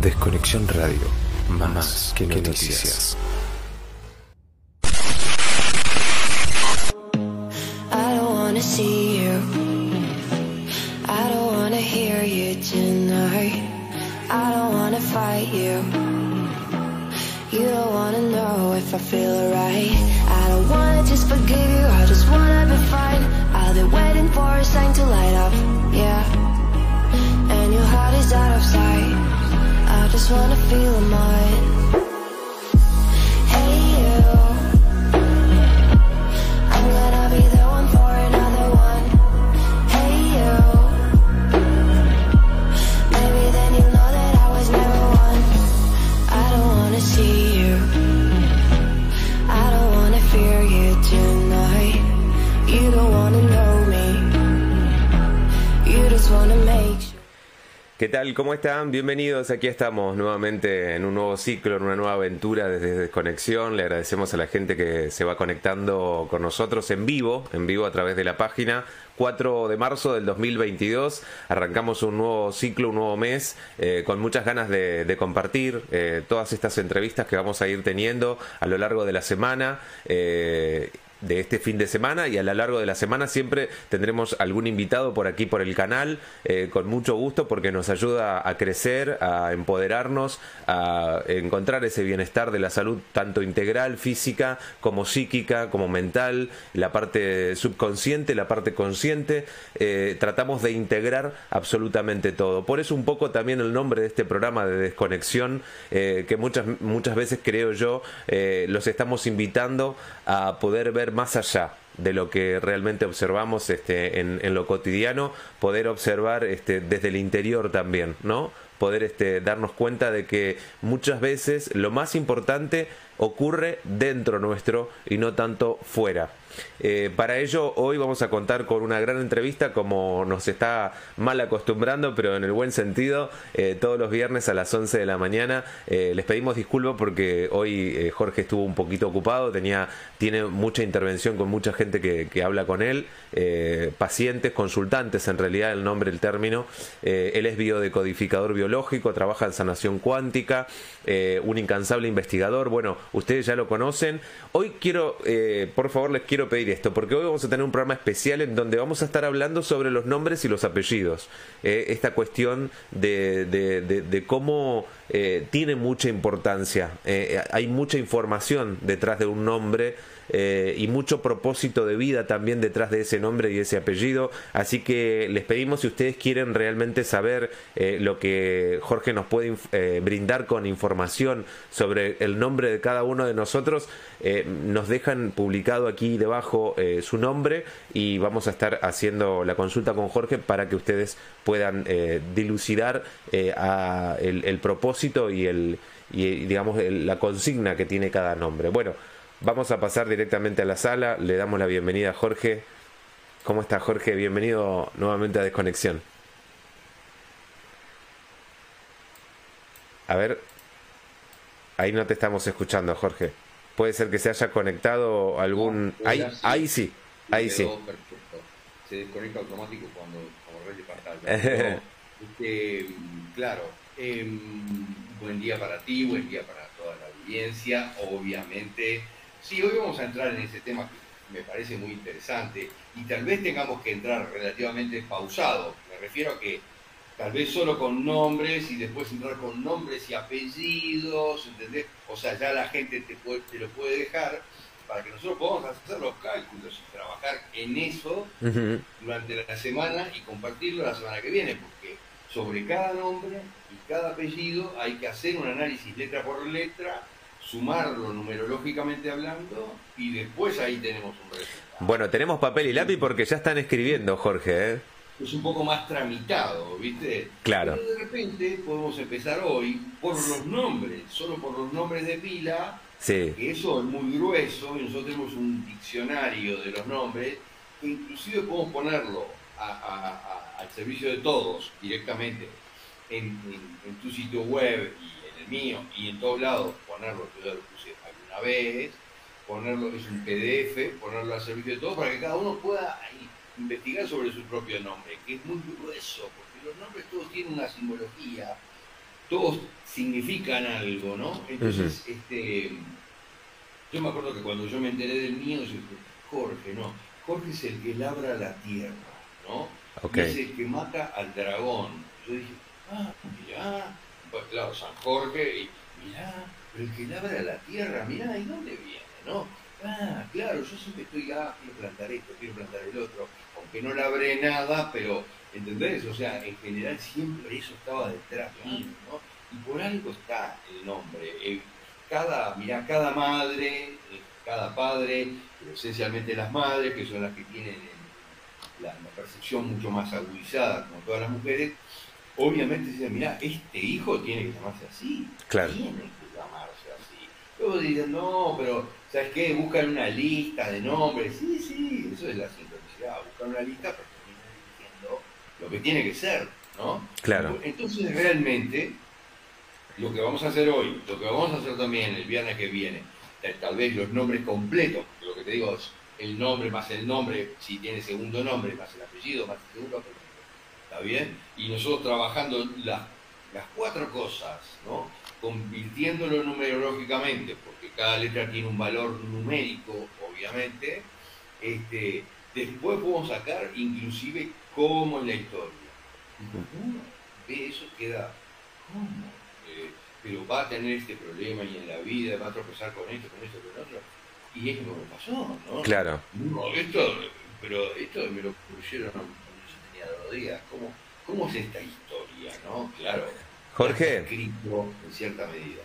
Desconexión Radio, más, que, noticias. I I wanna feel mine. ¿Qué tal? ¿Cómo están? Bienvenidos. Aquí estamos nuevamente en un nuevo ciclo, en una nueva aventura desde Desconexión. Le agradecemos a la gente que se va conectando con nosotros en vivo, en vivo a través de la página. 4 de marzo del 2022 arrancamos un nuevo ciclo, un nuevo mes, eh, con muchas ganas de, compartir eh, todas estas entrevistas que vamos a ir teniendo a lo largo de la semana. eh, de este fin de semana y a lo largo de la semana siempre tendremos algún invitado por aquí por el canal eh, con mucho gusto porque nos ayuda a crecer, a empoderarnos, a encontrar ese bienestar de la salud tanto integral, física como psíquica, como mental, la parte subconsciente, la parte consciente. Eh, tratamos de integrar absolutamente todo. Por eso un poco también el nombre de este programa de desconexión eh, que muchas, muchas veces creo yo los estamos invitando a poder ver más allá de lo que realmente observamos este, en, lo cotidiano, poder observar este, desde el interior también, ¿no? Poder este, darnos cuenta de que muchas veces lo más importante ocurre dentro nuestro y no tanto fuera. Eh, para ello, hoy vamos a contar con una gran entrevista, como nos está mal acostumbrando, pero en el buen sentido, eh, todos los viernes a las 11 de la mañana. Eh, les pedimos disculpas porque hoy Jorge estuvo un poquito ocupado, tenía, tiene mucha intervención con mucha gente que, que habla con él, pacientes, consultantes, en realidad el nombre, el término. Él es biodecodificador biológico, trabaja en sanación cuántica, un incansable investigador. Bueno, ustedes ya lo conocen. Hoy quiero, por favor, les quiero pedir esto, porque hoy vamos a tener un programa especial en donde vamos a estar hablando sobre los nombres y los apellidos. Eh, esta cuestión de, de- de- cómo eh, tiene mucha importancia. Eh, hay mucha información detrás de un nombre. Eh, y mucho propósito de vida también detrás de ese nombre y ese apellido. Así que les pedimos si ustedes quieren realmente saber eh, lo que Jorge nos puede eh, brindar con información sobre el nombre de cada uno de nosotros, nos dejan publicado aquí debajo su nombre y vamos a estar haciendo la consulta con Jorge para que ustedes puedan dilucidar a el, propósito y el digamos la consigna que tiene cada nombre. Bueno, vamos a pasar directamente a la sala. Le damos la bienvenida a Jorge. ¿Cómo está Jorge? Bienvenido nuevamente a Desconexión. A ver, ahí no te estamos escuchando, Jorge. Puede ser que se haya conectado algún... No, Ahí, sí. ahí sí, ahí sí. Perfecto. Se desconecta automático cuando de pantalla. Este, claro, em, buen día para ti, buen día para toda la audiencia. Obviamente, sí, hoy vamos a entrar en ese tema que me parece muy interesante y tal vez tengamos que entrar relativamente pausado. Me refiero a que tal vez solo con nombres y después entrar con nombres y apellidos, ¿entendés? O sea, ya la gente te, puede- te lo puede dejar para que nosotros podamos hacer los cálculos y trabajar en eso durante la semana y compartirlo la semana que viene, porque sobre cada nombre y cada apellido hay que hacer un análisis letra por letra, sumarlo numerológicamente hablando y después ahí tenemos un resultado. Bueno, tenemos papel y lápiz porque ya están escribiendo, Jorge. ¿eh? Es un poco más tramitado, ¿viste? Claro. Pero de repente podemos empezar hoy por los nombres, solo por los nombres de pila, Sí. que eso es muy grueso y nosotros tenemos un diccionario de los nombres que inclusive podemos ponerlo a- a- a- al servicio de todos directamente en, en- en tu sitio web y mío y en todos lados ponerlo, yo ya lo puse alguna vez, ponerlo, es un PDF, ponerlo al servicio de todos para que cada uno pueda ahí investigar sobre su propio nombre, que es muy grueso, porque los nombres todos tienen una simbología todos significan algo, ¿no? Entonces, este, yo me acuerdo que cuando yo me enteré del mío, yo dije, Jorge, no, Jorge es el que labra la tierra, ¿no? es el que mata al dragón. Yo dije, ah, mirá, pues claro, San Jorge, y mirá, pero el que labra la tierra, mirá, ¿y dónde viene, no? Ah, claro, yo siempre estoy, ah, quiero plantar esto, quiero plantar el otro, aunque no labré nada, pero, ¿entendés? O sea, en general siempre eso estaba detrás mío, ¿no? Y por algo está el nombre. Eh, cada, mirá, cada madre, eh, cada padre, esencialmente las madres, que son las que tienen la, percepción mucho más agudizada, como todas las mujeres, obviamente dicen, mira, este hijo tiene que llamarse así, claro. tiene que llamarse así. Luego dicen, no, pero, ¿sabes qué? Buscan una lista de nombres. Sí, sí, eso es la sincronicidad, buscan una lista para terminar diciendo lo que tiene que ser, ¿no? Claro. Entonces, realmente, lo que vamos a hacer hoy, lo que vamos a hacer también el viernes que viene, tal vez los nombres completos, lo que te digo es el nombre más el nombre, si tiene segundo nombre, más el apellido, más el segundo apellido. ¿Está bien? Y nosotros trabajando las cuatro cosas, ¿no? convirtiéndolo numerológicamente, porque cada letra tiene un valor numérico, obviamente, este, después podemos sacar inclusive cómo es la historia. de eso queda, ¿cómo? Eh, pero va a tener este problema y en la vida va a tropezar con esto, con esto, con otro y es lo que me pasó, ¿no? Claro. esto, pero esto me lo pusieron dos días. ¿Cómo, ¿Cómo es esta historia, no? Claro. Jorge. Escrito en cierta medida.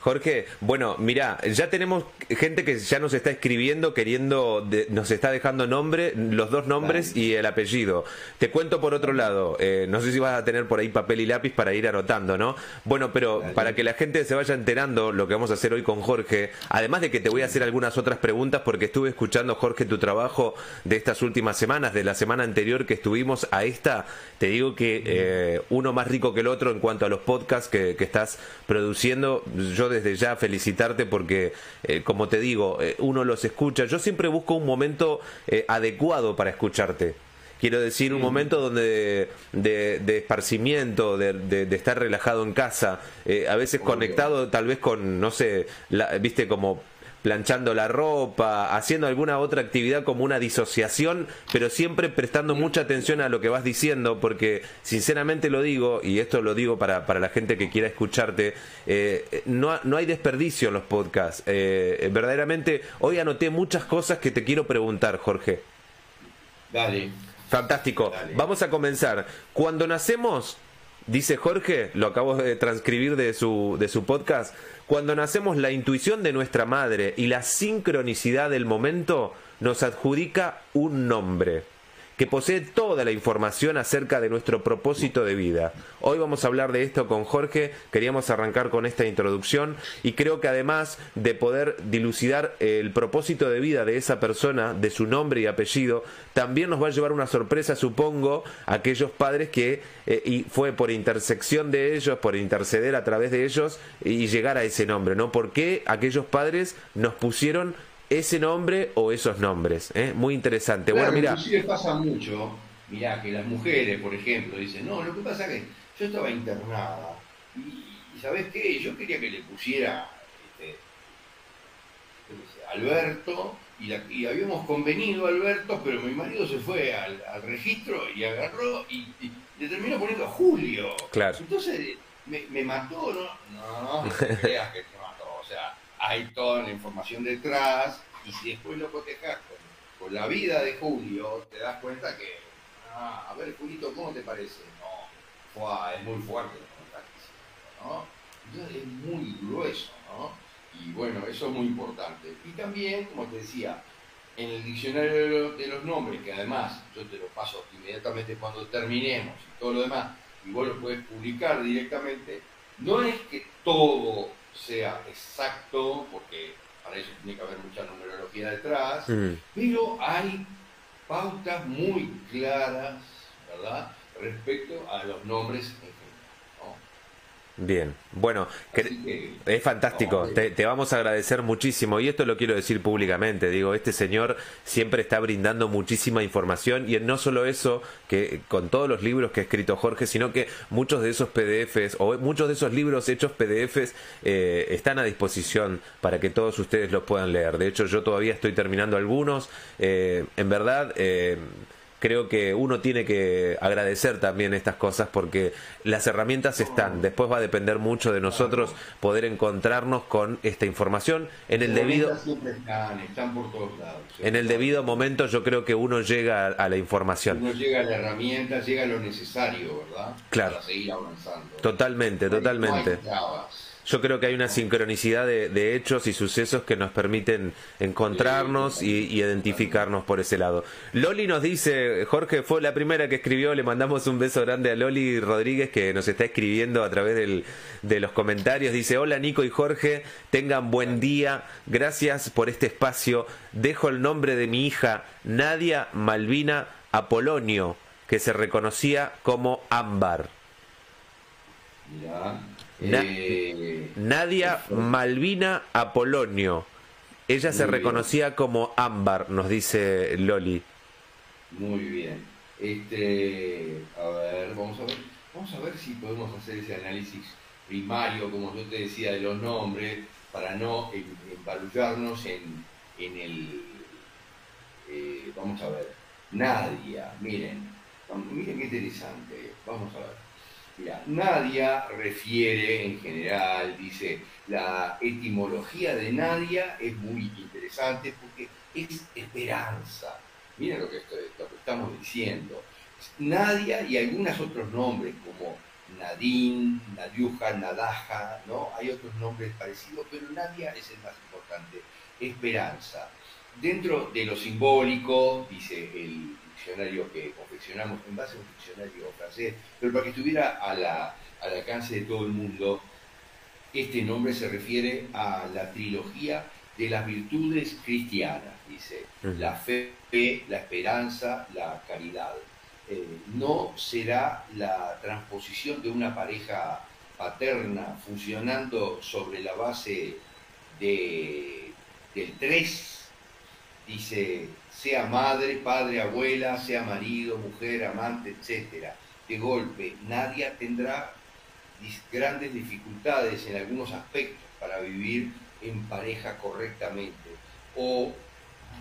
Jorge, bueno, mira, ya tenemos gente que ya nos está escribiendo, queriendo, nos está dejando nombre, los dos nombres y el apellido. Te cuento por otro lado, eh, no sé si vas a tener por ahí papel y lápiz para ir anotando, ¿no? Bueno, pero para que la gente se vaya enterando lo que vamos a hacer hoy con Jorge, además de que te voy a hacer algunas otras preguntas porque estuve escuchando, Jorge, tu trabajo de estas últimas semanas, de la semana anterior que estuvimos a esta, te digo que eh, uno más rico que el otro en cuanto a los podcasts que, que estás produciendo. Yo desde ya felicitarte porque, eh, como te digo, eh, uno los escucha. Yo siempre busco un momento eh, adecuado para escucharte. Quiero decir, un momento donde de, esparcimiento, de, estar relajado en casa, a veces conectado tal vez con, no sé, viste, como planchando la ropa, haciendo alguna otra actividad como una disociación, pero siempre prestando mucha atención a lo que vas diciendo, porque sinceramente lo digo, y esto lo digo para, para la gente que quiera escucharte, eh, no, no hay desperdicio en los podcasts. Eh, verdaderamente, hoy anoté muchas cosas que te quiero preguntar, Jorge. Dale. Fantástico. Vamos a comenzar. Cuando nacemos, dice Jorge, lo acabo de transcribir de su, de su podcast, cuando nacemos, la intuición de nuestra madre y la sincronicidad del momento nos adjudica un nombre que posee toda la información acerca de nuestro propósito de vida. Hoy vamos a hablar de esto con Jorge, queríamos arrancar con esta introducción y creo que además de poder dilucidar el propósito de vida de esa persona, de su nombre y apellido, también nos va a llevar una sorpresa, supongo, a aquellos padres que eh, y fue por intersección de ellos, por interceder a través de ellos y llegar a ese nombre, ¿no? ¿Por qué aquellos padres nos pusieron ese nombre o esos nombres. ¿eh? Muy interesante. bueno, mira. Inclusive pasa mucho, mirá, que las mujeres, por ejemplo, dicen, no, lo que pasa es que yo estaba internada y, ¿sabes qué? Yo quería que le pusiera este, Alberto y, habíamos convenido Alberto, pero mi marido se fue al, registro y agarró y, le terminó poniendo Julio. Claro. Entonces me, mató, ¿no? No, no creas que te mató. O sea, hay toda la información detrás y si después lo cotejas con, la vida de Julio, te das cuenta que, ah, a ver, Julito, ¿cómo te parece? No, es muy fuerte ¿no? Entonces es muy grueso, ¿no? Y bueno, eso es muy importante. Y también, como te decía, en el diccionario de los nombres, que además yo te lo paso inmediatamente cuando terminemos y todo lo demás, y vos lo puedes publicar directamente, no es que todo sea exacto, porque para eso tiene que haber mucha numerología detrás, mm. pero hay pautas muy claras, ¿verdad?, respecto a los nombres en. Bien, bueno, es fantástico, te, vamos a agradecer muchísimo y esto lo quiero decir públicamente, digo, este señor siempre está brindando muchísima información y no solo eso, que con todos los libros que ha escrito Jorge, sino que muchos de esos PDFs o muchos de esos libros hechos PDFs eh, están a disposición para que todos ustedes los puedan leer. De hecho, yo todavía estoy terminando algunos, eh, en verdad... Eh, creo que uno tiene que agradecer también estas cosas porque las herramientas están. Después va a depender mucho de nosotros poder encontrarnos con esta información en el debido están, por todos lados. En el debido momento yo creo que uno llega a, la información. Uno llega a la herramienta, llega a lo necesario, ¿verdad? Claro. Para seguir avanzando. Totalmente, totalmente yo creo que hay una sincronicidad de, hechos y sucesos que nos permiten encontrarnos y, identificarnos por ese lado. Loli nos dice, Jorge fue la primera que escribió, le mandamos un beso grande a Loli Rodríguez que nos está escribiendo a través de los comentarios. Dice, hola Nico y Jorge, tengan buen día, gracias por este espacio. Dejo el nombre de mi hija, Nadia Malvina Apolonio, que se reconocía como Ámbar. Eh, Nadia Malvina Apolonio. Ella se reconocía como Ámbar, nos dice Loli. Muy bien. Este, a ver, vamos a ver, vamos a ver si podemos hacer ese análisis primario, como yo te decía, de los nombres, para no emparullarnos en, en el. Eh, vamos a ver, Nadia, miren, miren qué interesante, vamos a ver. Mira, Nadia refiere en general, dice, la etimología de Nadia es muy interesante porque es esperanza. Miren lo que, estamos diciendo. Nadia y algunos otros nombres como Nadine, Nadiuja, Nadaja, ¿no? Hay otros nombres parecidos, pero Nadia es el más importante, esperanza. Dentro de lo simbólico, dice el diccionario que confeccionamos en base a un diccionario francés, pero para que estuviera a la, al alcance de todo el mundo, este nombre se refiere a la trilogía de las virtudes cristianas, dice, la fe, la esperanza, la caridad. Eh, no será la transposición de una pareja paterna funcionando sobre la base de, del tres, dice sea madre, padre, abuela, sea marido, mujer, amante, etc. De golpe, nadie tendrá grandes dificultades en algunos aspectos para vivir en pareja correctamente. O,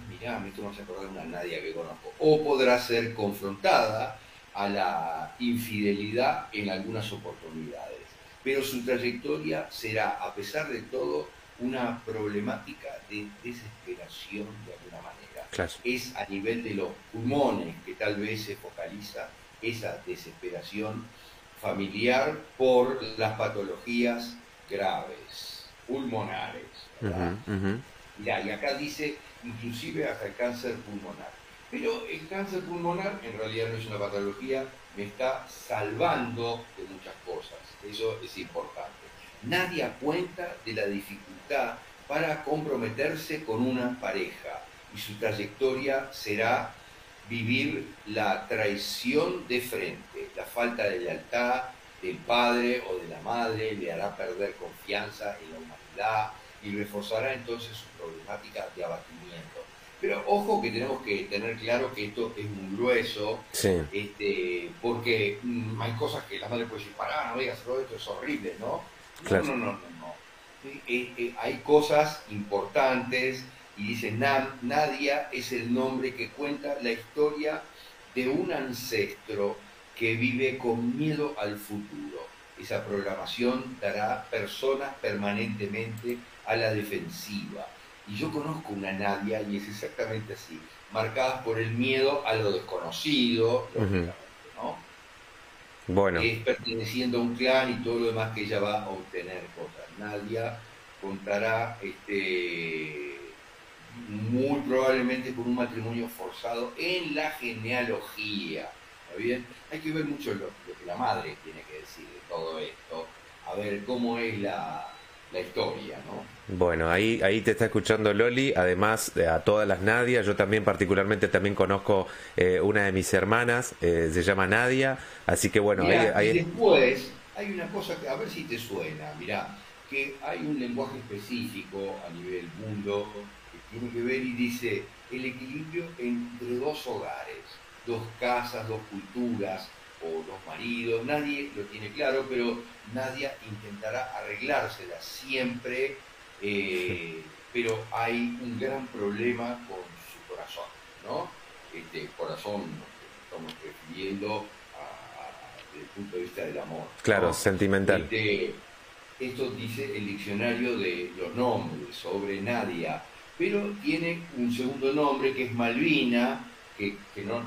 mirá, me tomas a acordar una Nadia que conozco. O podrá ser confrontada a la infidelidad en algunas oportunidades. Pero su trayectoria será, a pesar de todo, una problemática de desesperación de alguna manera es a nivel de los pulmones que tal vez se focaliza esa desesperación familiar por las patologías graves, pulmonares. y acá dice inclusive hasta el cáncer pulmonar. Pero el cáncer pulmonar en realidad no es una patología, me está salvando de muchas cosas. Eso es importante. Nadie cuenta de la dificultad para comprometerse con una pareja y su trayectoria será vivir la traición de frente, la falta de lealtad del padre o de la madre le hará perder confianza en la humanidad y reforzará entonces su problemática de abatimiento. Pero ojo que tenemos que tener claro que esto es muy grueso, este, porque mm, hay cosas que la madre puede decir, pará, no hacerlo, esto es horrible, ¿no? No, no, no, no, no. Eh, eh, hay cosas importantes y dice, Nadia es el nombre que cuenta la historia de un ancestro que vive con miedo al futuro. Esa programación dará personas permanentemente a la defensiva. Y yo conozco una Nadia y es exactamente así, marcadas por el miedo a lo desconocido, ¿no? Bueno. Es perteneciendo a un clan y todo lo demás que ella va a obtener cosas. Nadia contará este muy probablemente con un matrimonio forzado en la genealogía. ¿Está bien? Hay que ver mucho lo, que la madre tiene que decir de todo esto, a ver cómo es la, historia, ¿no? Bueno, ahí, ahí te está escuchando Loli, además a todas las Nadia, yo también particularmente también conozco eh, una de mis hermanas, eh, se llama Nadia, así que bueno, ahí, después hay una cosa que, a ver si te suena, mirá, que hay un lenguaje específico a nivel mundo tiene que ver y dice el equilibrio entre dos hogares, dos casas, dos culturas o dos maridos, nadie lo tiene claro, pero nadie intentará arreglársela siempre, eh, pero hay un gran problema con su corazón, ¿no? Este corazón, estamos refiriendo desde el punto de vista del amor. Claro, sentimental. Este, esto dice el diccionario de los nombres sobre Nadia, pero tiene un segundo nombre que es Malvina, que, no,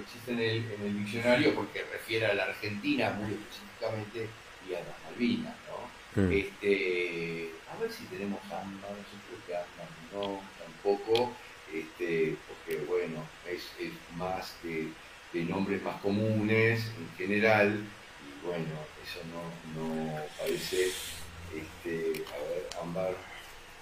existe en el, diccionario porque refiere a la Argentina muy específicamente y a las Malvinas, ¿no? Mm. Este, a ver si tenemos ambas, yo creo que ambas no, tampoco, este, porque bueno, es, más de, nombres más comunes en general, y bueno, eso no, no parece, este, a ver, Ámbar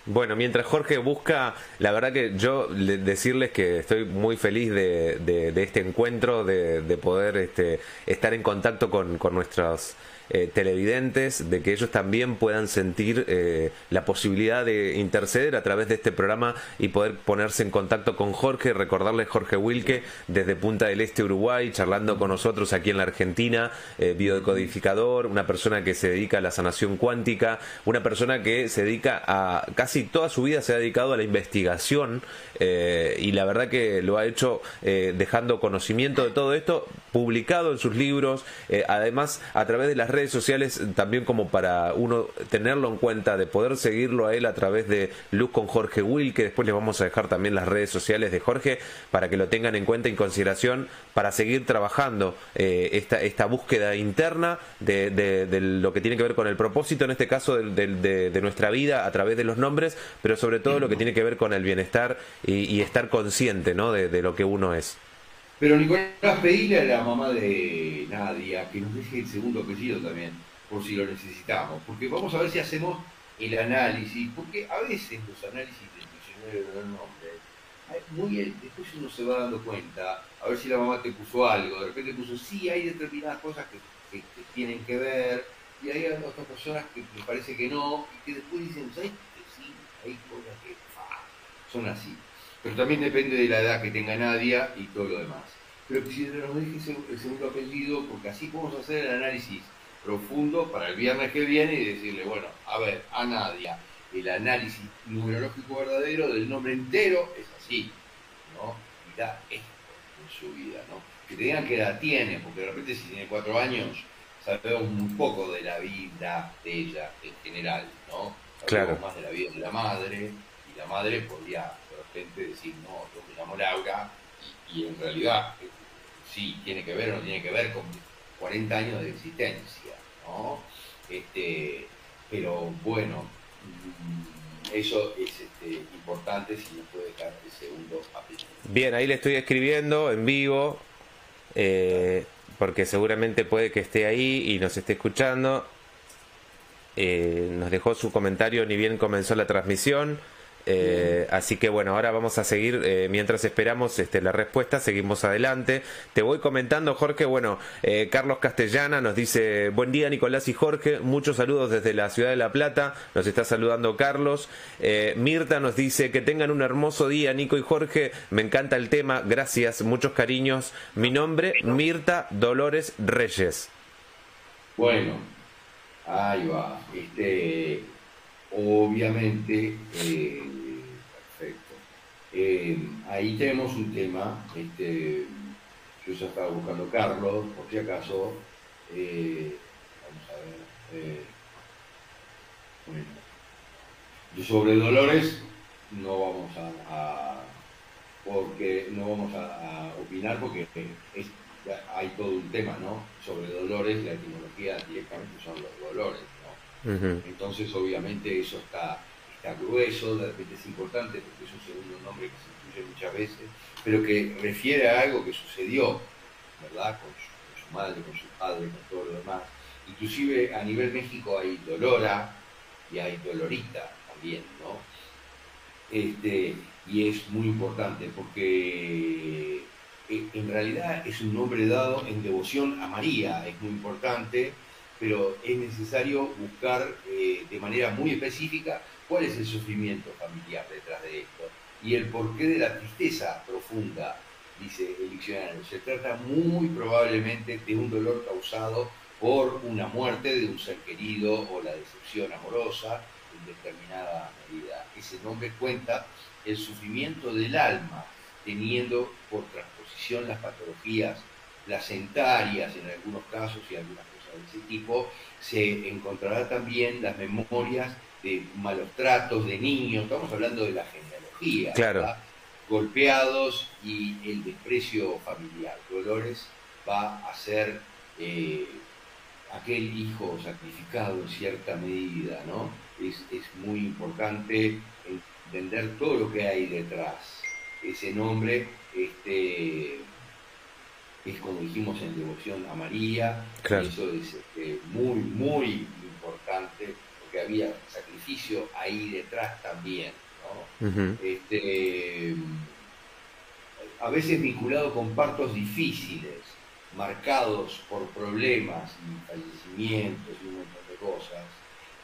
bueno, mientras Jorge busca, la verdad que yo decirles que estoy muy feliz de, este encuentro, de, de poder este, estar en contacto con, con nuestros eh, televidentes, de que ellos también puedan sentir eh, la posibilidad de interceder a través de este programa y poder ponerse en contacto con Jorge, recordarles Jorge Wilke desde Punta del Este, Uruguay, charlando con nosotros aquí en la Argentina, eh, biodecodificador, una persona que se dedica a la sanación cuántica, una persona que se dedica a casi toda su vida se ha dedicado a la investigación y la verdad que lo ha hecho dejando conocimiento de todo esto publicado en sus libros, además a través de las redes sociales también como para uno tenerlo en cuenta, de poder seguirlo a él a través de Luz con Jorge Will, que después les vamos a dejar también las redes sociales de Jorge para que lo tengan en cuenta en consideración para seguir trabajando eh, esta, esta búsqueda interna de, de, lo que tiene que ver con el propósito, en este caso de, de, nuestra vida a través de los nombres, pero sobre todo lo que tiene que ver con el bienestar y, estar consciente ¿no? de lo que uno es. Pero Nicolás, pedile a la mamá de Nadia que nos deje el segundo apellido también, por si lo necesitamos. Porque vamos a ver si hacemos el análisis, porque a veces los análisis del diccionario de los nombres, muy, después uno se va dando cuenta, a ver si la mamá te puso algo, de repente puso, sí, hay determinadas cosas que, tienen que ver, y hay otras personas que me parece que no, y que después dicen, ¿sabes? Hay cosas que son así pero también depende de la edad que tenga Nadia y todo lo demás. Pero que nos deje el segundo apellido, porque así podemos hacer el análisis profundo para el viernes que viene y decirle, bueno, a ver, a Nadia, el análisis numerológico verdadero del nombre entero es así, ¿no? Da esto en su vida, ¿no? Que te digan qué edad tiene, porque de repente si tiene cuatro años, sabemos un poco de la vida de ella en general, ¿no? Claro. más de la vida de la madre, y la madre podría decir, no, yo me llamo Laura, y, en realidad sí, tiene que ver o no tiene que ver con 40 años de existencia, ¿no? Este, pero bueno, mm, eso es este, importante si nos puede dejar el segundo apellido. Bien, ahí le estoy escribiendo en vivo, eh, porque seguramente puede que esté ahí y nos esté escuchando. Eh, nos dejó su comentario ni bien comenzó la transmisión. Eh, así que bueno, ahora vamos a seguir, eh, mientras esperamos este, la respuesta, seguimos adelante. Te voy comentando, Jorge, bueno, eh, Carlos Castellana nos dice, buen día Nicolás y Jorge, muchos saludos desde la ciudad de La Plata, nos está saludando Carlos. Mirta nos dice, que tengan un hermoso día, Nico y Jorge, me encanta el tema, gracias, muchos cariños. Mi nombre, Mirta Dolores Reyes. Bueno, ahí va. Este, obviamente eh, ahí tenemos un tema, este, yo ya estaba buscando Carlos, por si acaso, eh, vamos a ver, eh, bueno, sobre Dolores no vamos a, porque no vamos a, opinar porque hay todo un tema, ¿no? Sobre Dolores, la etimología directamente son los dolores, ¿no? Entonces, obviamente, eso está está grueso, de repente es importante porque es un segundo nombre que se incluye muchas veces, pero que refiere a algo que sucedió, ¿verdad? Con su, madre, con su padre, con todo lo demás. Inclusive a nivel México hay Dolora y hay Dolorita también, ¿no? Este, y es muy importante porque en realidad es un nombre dado en devoción a María, es muy importante pero es necesario buscar eh, de manera muy específica cuál es el sufrimiento familiar detrás de esto y el porqué de la tristeza profunda, dice el diccionario. Se trata muy probablemente de un dolor causado por una muerte de un ser querido o la decepción amorosa en determinada medida. Ese nombre cuenta el sufrimiento del alma, teniendo por las patologías placentarias en algunos casos y algunas cosas de ese tipo, se encontrará también las memorias de malos tratos de niños, estamos hablando de la genealogía, claro. golpeados y el desprecio familiar. Dolores va a ser eh, aquel hijo sacrificado en cierta medida, ¿no? Es, es muy importante entender todo lo que hay detrás. Ese nombre este, es como dijimos en devoción a María, eso es este, muy, muy importante, porque había sacrificio ahí detrás también. este, a veces vinculado con partos difíciles, marcados por problemas y fallecimientos y un montón de cosas,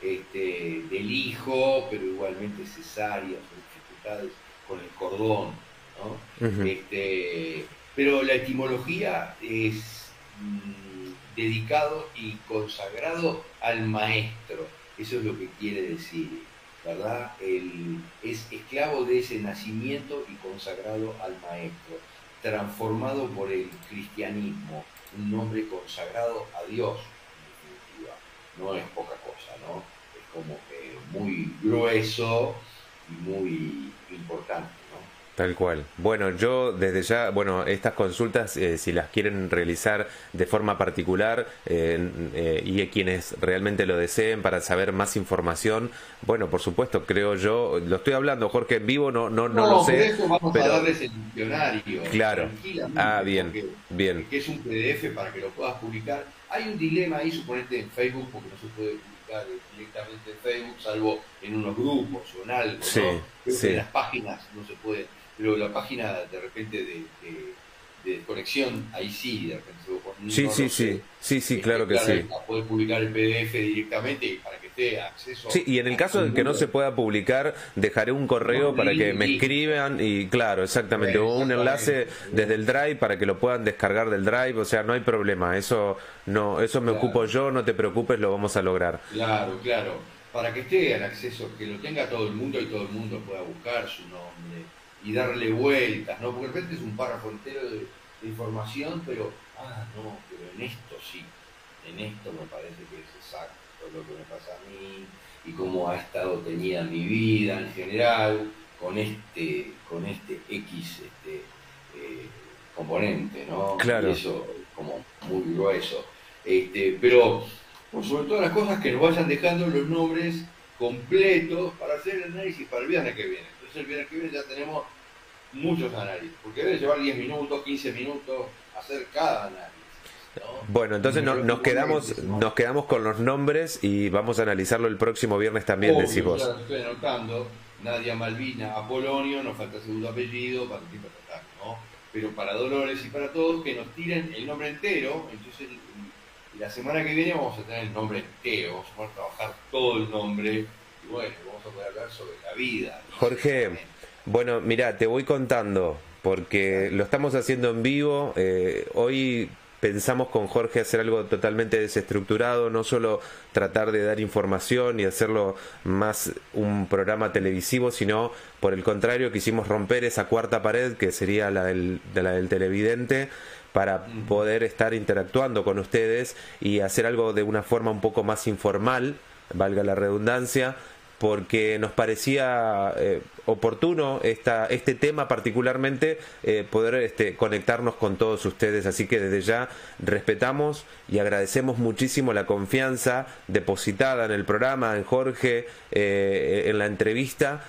este, del hijo, pero igualmente cesáreas o dificultades con el cordón. ¿No? este, pero la etimología es mm, dedicado y consagrado al maestro, eso es lo que quiere decir, ¿verdad? es esclavo de ese nacimiento y consagrado al maestro, transformado por el cristianismo, un nombre consagrado a Dios, en definitiva, no es poca cosa, ¿no? Es como que muy grueso y muy importante. Tal cual. Bueno, yo desde ya, bueno, estas consultas, eh, si las quieren realizar de forma particular eh, eh, y quienes realmente lo deseen para saber más información, bueno, por supuesto, creo yo, lo estoy hablando, Jorge, en vivo, no, no, no, lo sé. Eso vamos a darles el diccionario. Claro. Ah, bien, bien. Que es un PDF para que lo puedas publicar. Hay un dilema ahí, suponete en Facebook, porque no se puede publicar directamente en Facebook, salvo en unos grupos o en algo, sí, ¿no? en las páginas no se puede pero la página de repente de, de, conexión, ahí sí, de repente Sí, sí, sí, sí, sí, claro que sí. Poder publicar el PDF directamente para que esté acceso. Sí, y en el caso de que no se pueda publicar, dejaré un correo para que me escriban y claro, exactamente, un enlace desde el Drive para que lo puedan descargar del Drive, o sea, no hay problema, eso no eso me ocupo yo, no te preocupes, lo vamos a lograr. Claro, claro, para que esté al acceso, que lo tenga todo el mundo y todo el mundo pueda buscar su nombre y darle vueltas, ¿no? Porque de repente es un párrafo entero de, información, pero, ah, no, pero en esto sí, en esto me parece que es exacto lo que me pasa a mí y cómo ha estado tenida mi vida en general con este, con este X este, eh, componente, ¿no? Claro. Y eso como muy grueso. Este, pero por sobre todas las cosas que nos vayan dejando los nombres completos para hacer el análisis para el viernes que viene. Entonces el viernes que viene ya tenemos muchos análisis, porque debe llevar 10 minutos, 15 minutos hacer cada análisis. Bueno, entonces nos quedamos nos quedamos con los nombres y vamos a analizarlo el próximo viernes también, Obvio, decís vos. estoy anotando, Nadia Malvina Apolonio, nos falta segundo apellido para tratar, ¿no? Pero para Dolores y para todos que nos tiren el nombre entero, entonces la semana que viene vamos a tener el nombre entero, vamos a trabajar todo el nombre y bueno, vamos a poder hablar sobre la vida. Jorge, bueno, mira, te voy contando, porque lo estamos haciendo en vivo. Eh, hoy pensamos con Jorge hacer algo totalmente desestructurado, no solo tratar de dar información y hacerlo más un programa televisivo, sino por el contrario quisimos romper esa cuarta pared que sería la del, de la del televidente para poder estar interactuando con ustedes y hacer algo de una forma un poco más informal, valga la redundancia, porque nos parecía eh, oportuno esta, este tema particularmente eh, poder este, conectarnos con todos ustedes. Así que desde ya respetamos y agradecemos muchísimo la confianza depositada en el programa en Jorge eh, en la entrevista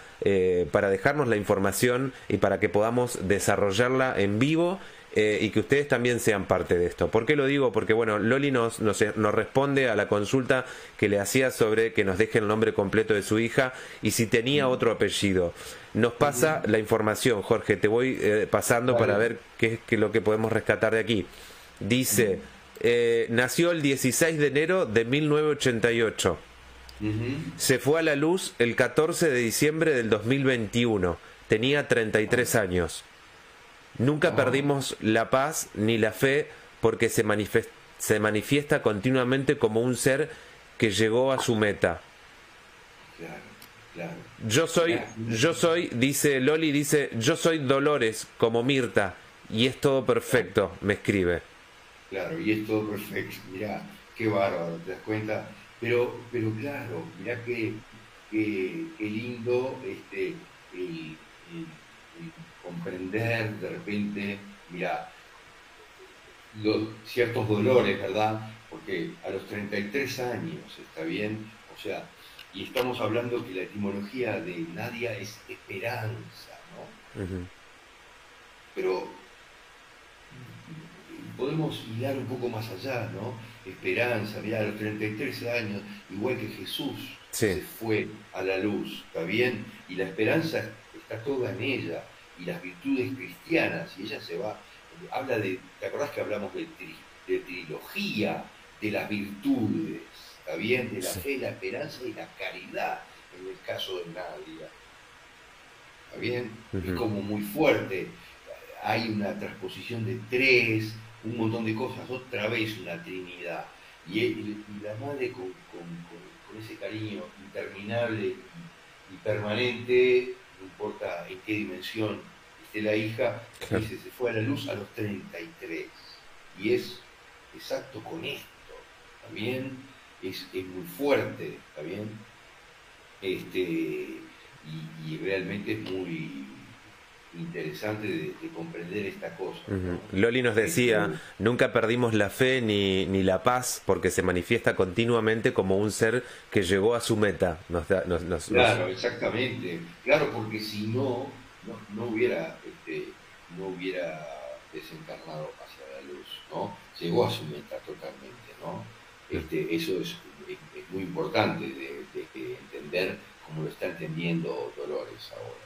para dejarnos la información y para que podamos desarrollarla en vivo eh, y que ustedes también sean parte de esto. ¿Por qué lo digo? Porque bueno, Loli nos, nos, responde a la consulta que le hacía sobre que nos deje el nombre completo de su hija y si tenía otro apellido. Nos pasa la información, Jorge, te voy eh, pasando para ver qué es lo que podemos rescatar de aquí. Dice eh, nació el 16 de enero de 1988. Se fue a la luz el 14 de diciembre del 2021. Tenía 33 años. Nunca Ah. perdimos la paz ni la fe porque se, manifest- se manifiesta continuamente como un ser que llegó a su meta. Claro, claro. Yo soy, yo soy, dice Loli, dice, yo soy Dolores como Mirta y es todo perfecto, me escribe. Claro, y es todo perfecto. Mirá, qué bárbaro, ¿te das cuenta? Pero, pero claro, mirá qué, qué, qué lindo este, el, el- el comprender de repente, los, ciertos dolores, ¿verdad? Porque a los 33 años, ¿está bien? O sea, y estamos hablando que la etimología de Nadia es esperanza, ¿no? Pero podemos mirar un poco más allá, ¿no? Esperanza, mirá, a los 33 años, igual que Jesús Sí. se fue a la luz, ¿está bien? Y la esperanza está toda en ella, y las virtudes cristianas, y ella se va, habla de, ¿te acordás que hablamos de, tri- de trilogía de las virtudes, ¿está bien? De la Sí. fe, la esperanza y la caridad, en el caso de Nadia. ¿Está bien? Es Ujú. como muy fuerte. Hay una transposición de tres, un montón de cosas, otra vez una trinidad. Y, la madre con, con- con- con ese cariño interminable y, y permanente, no importa en qué dimensión esté la hija, Claro. dice, se fue a la luz a los 33. Y es exacto con esto, ¿también? Es, es muy fuerte, ¿está bien? Este, y, y realmente es muy interesante de, de comprender esta cosa. Loli nos decía, nunca perdimos la fe ni, ni la paz porque se manifiesta continuamente como un ser que llegó a su meta. Nos da- nos- nos- Claro, exactamente. Claro, porque si no, no, no hubiera, este, no hubiera desencarnado hacia la luz, ¿no? Llegó a su meta totalmente, ¿no? Este, eso es, es- es muy importante de, de- de entender como lo está entendiendo Dolores ahora,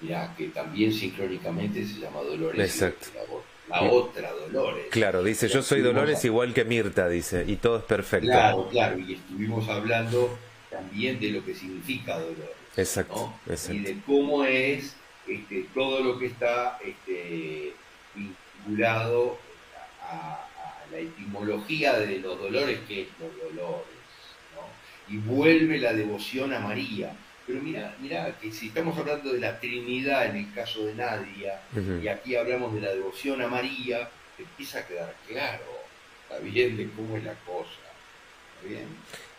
Mirá, que también sincrónicamente se llama Dolores. Exacto. La, la otra Dolores. Claro, dice, yo soy Dolores a- igual que Mirta, dice, y todo es perfecto. Claro, claro, y estuvimos hablando también de lo que significa Dolores. Exacto, ¿no? exacto. y de cómo es este, todo lo que está este, vinculado a, a la etimología de los dolores, que es los dolores, ¿no? y vuelve la devoción a María. Pero mira, mira que si estamos hablando de la Trinidad en el caso de Nadia, y aquí hablamos de la devoción a María, empieza a quedar claro, está bien, de cómo es la cosa, está bien.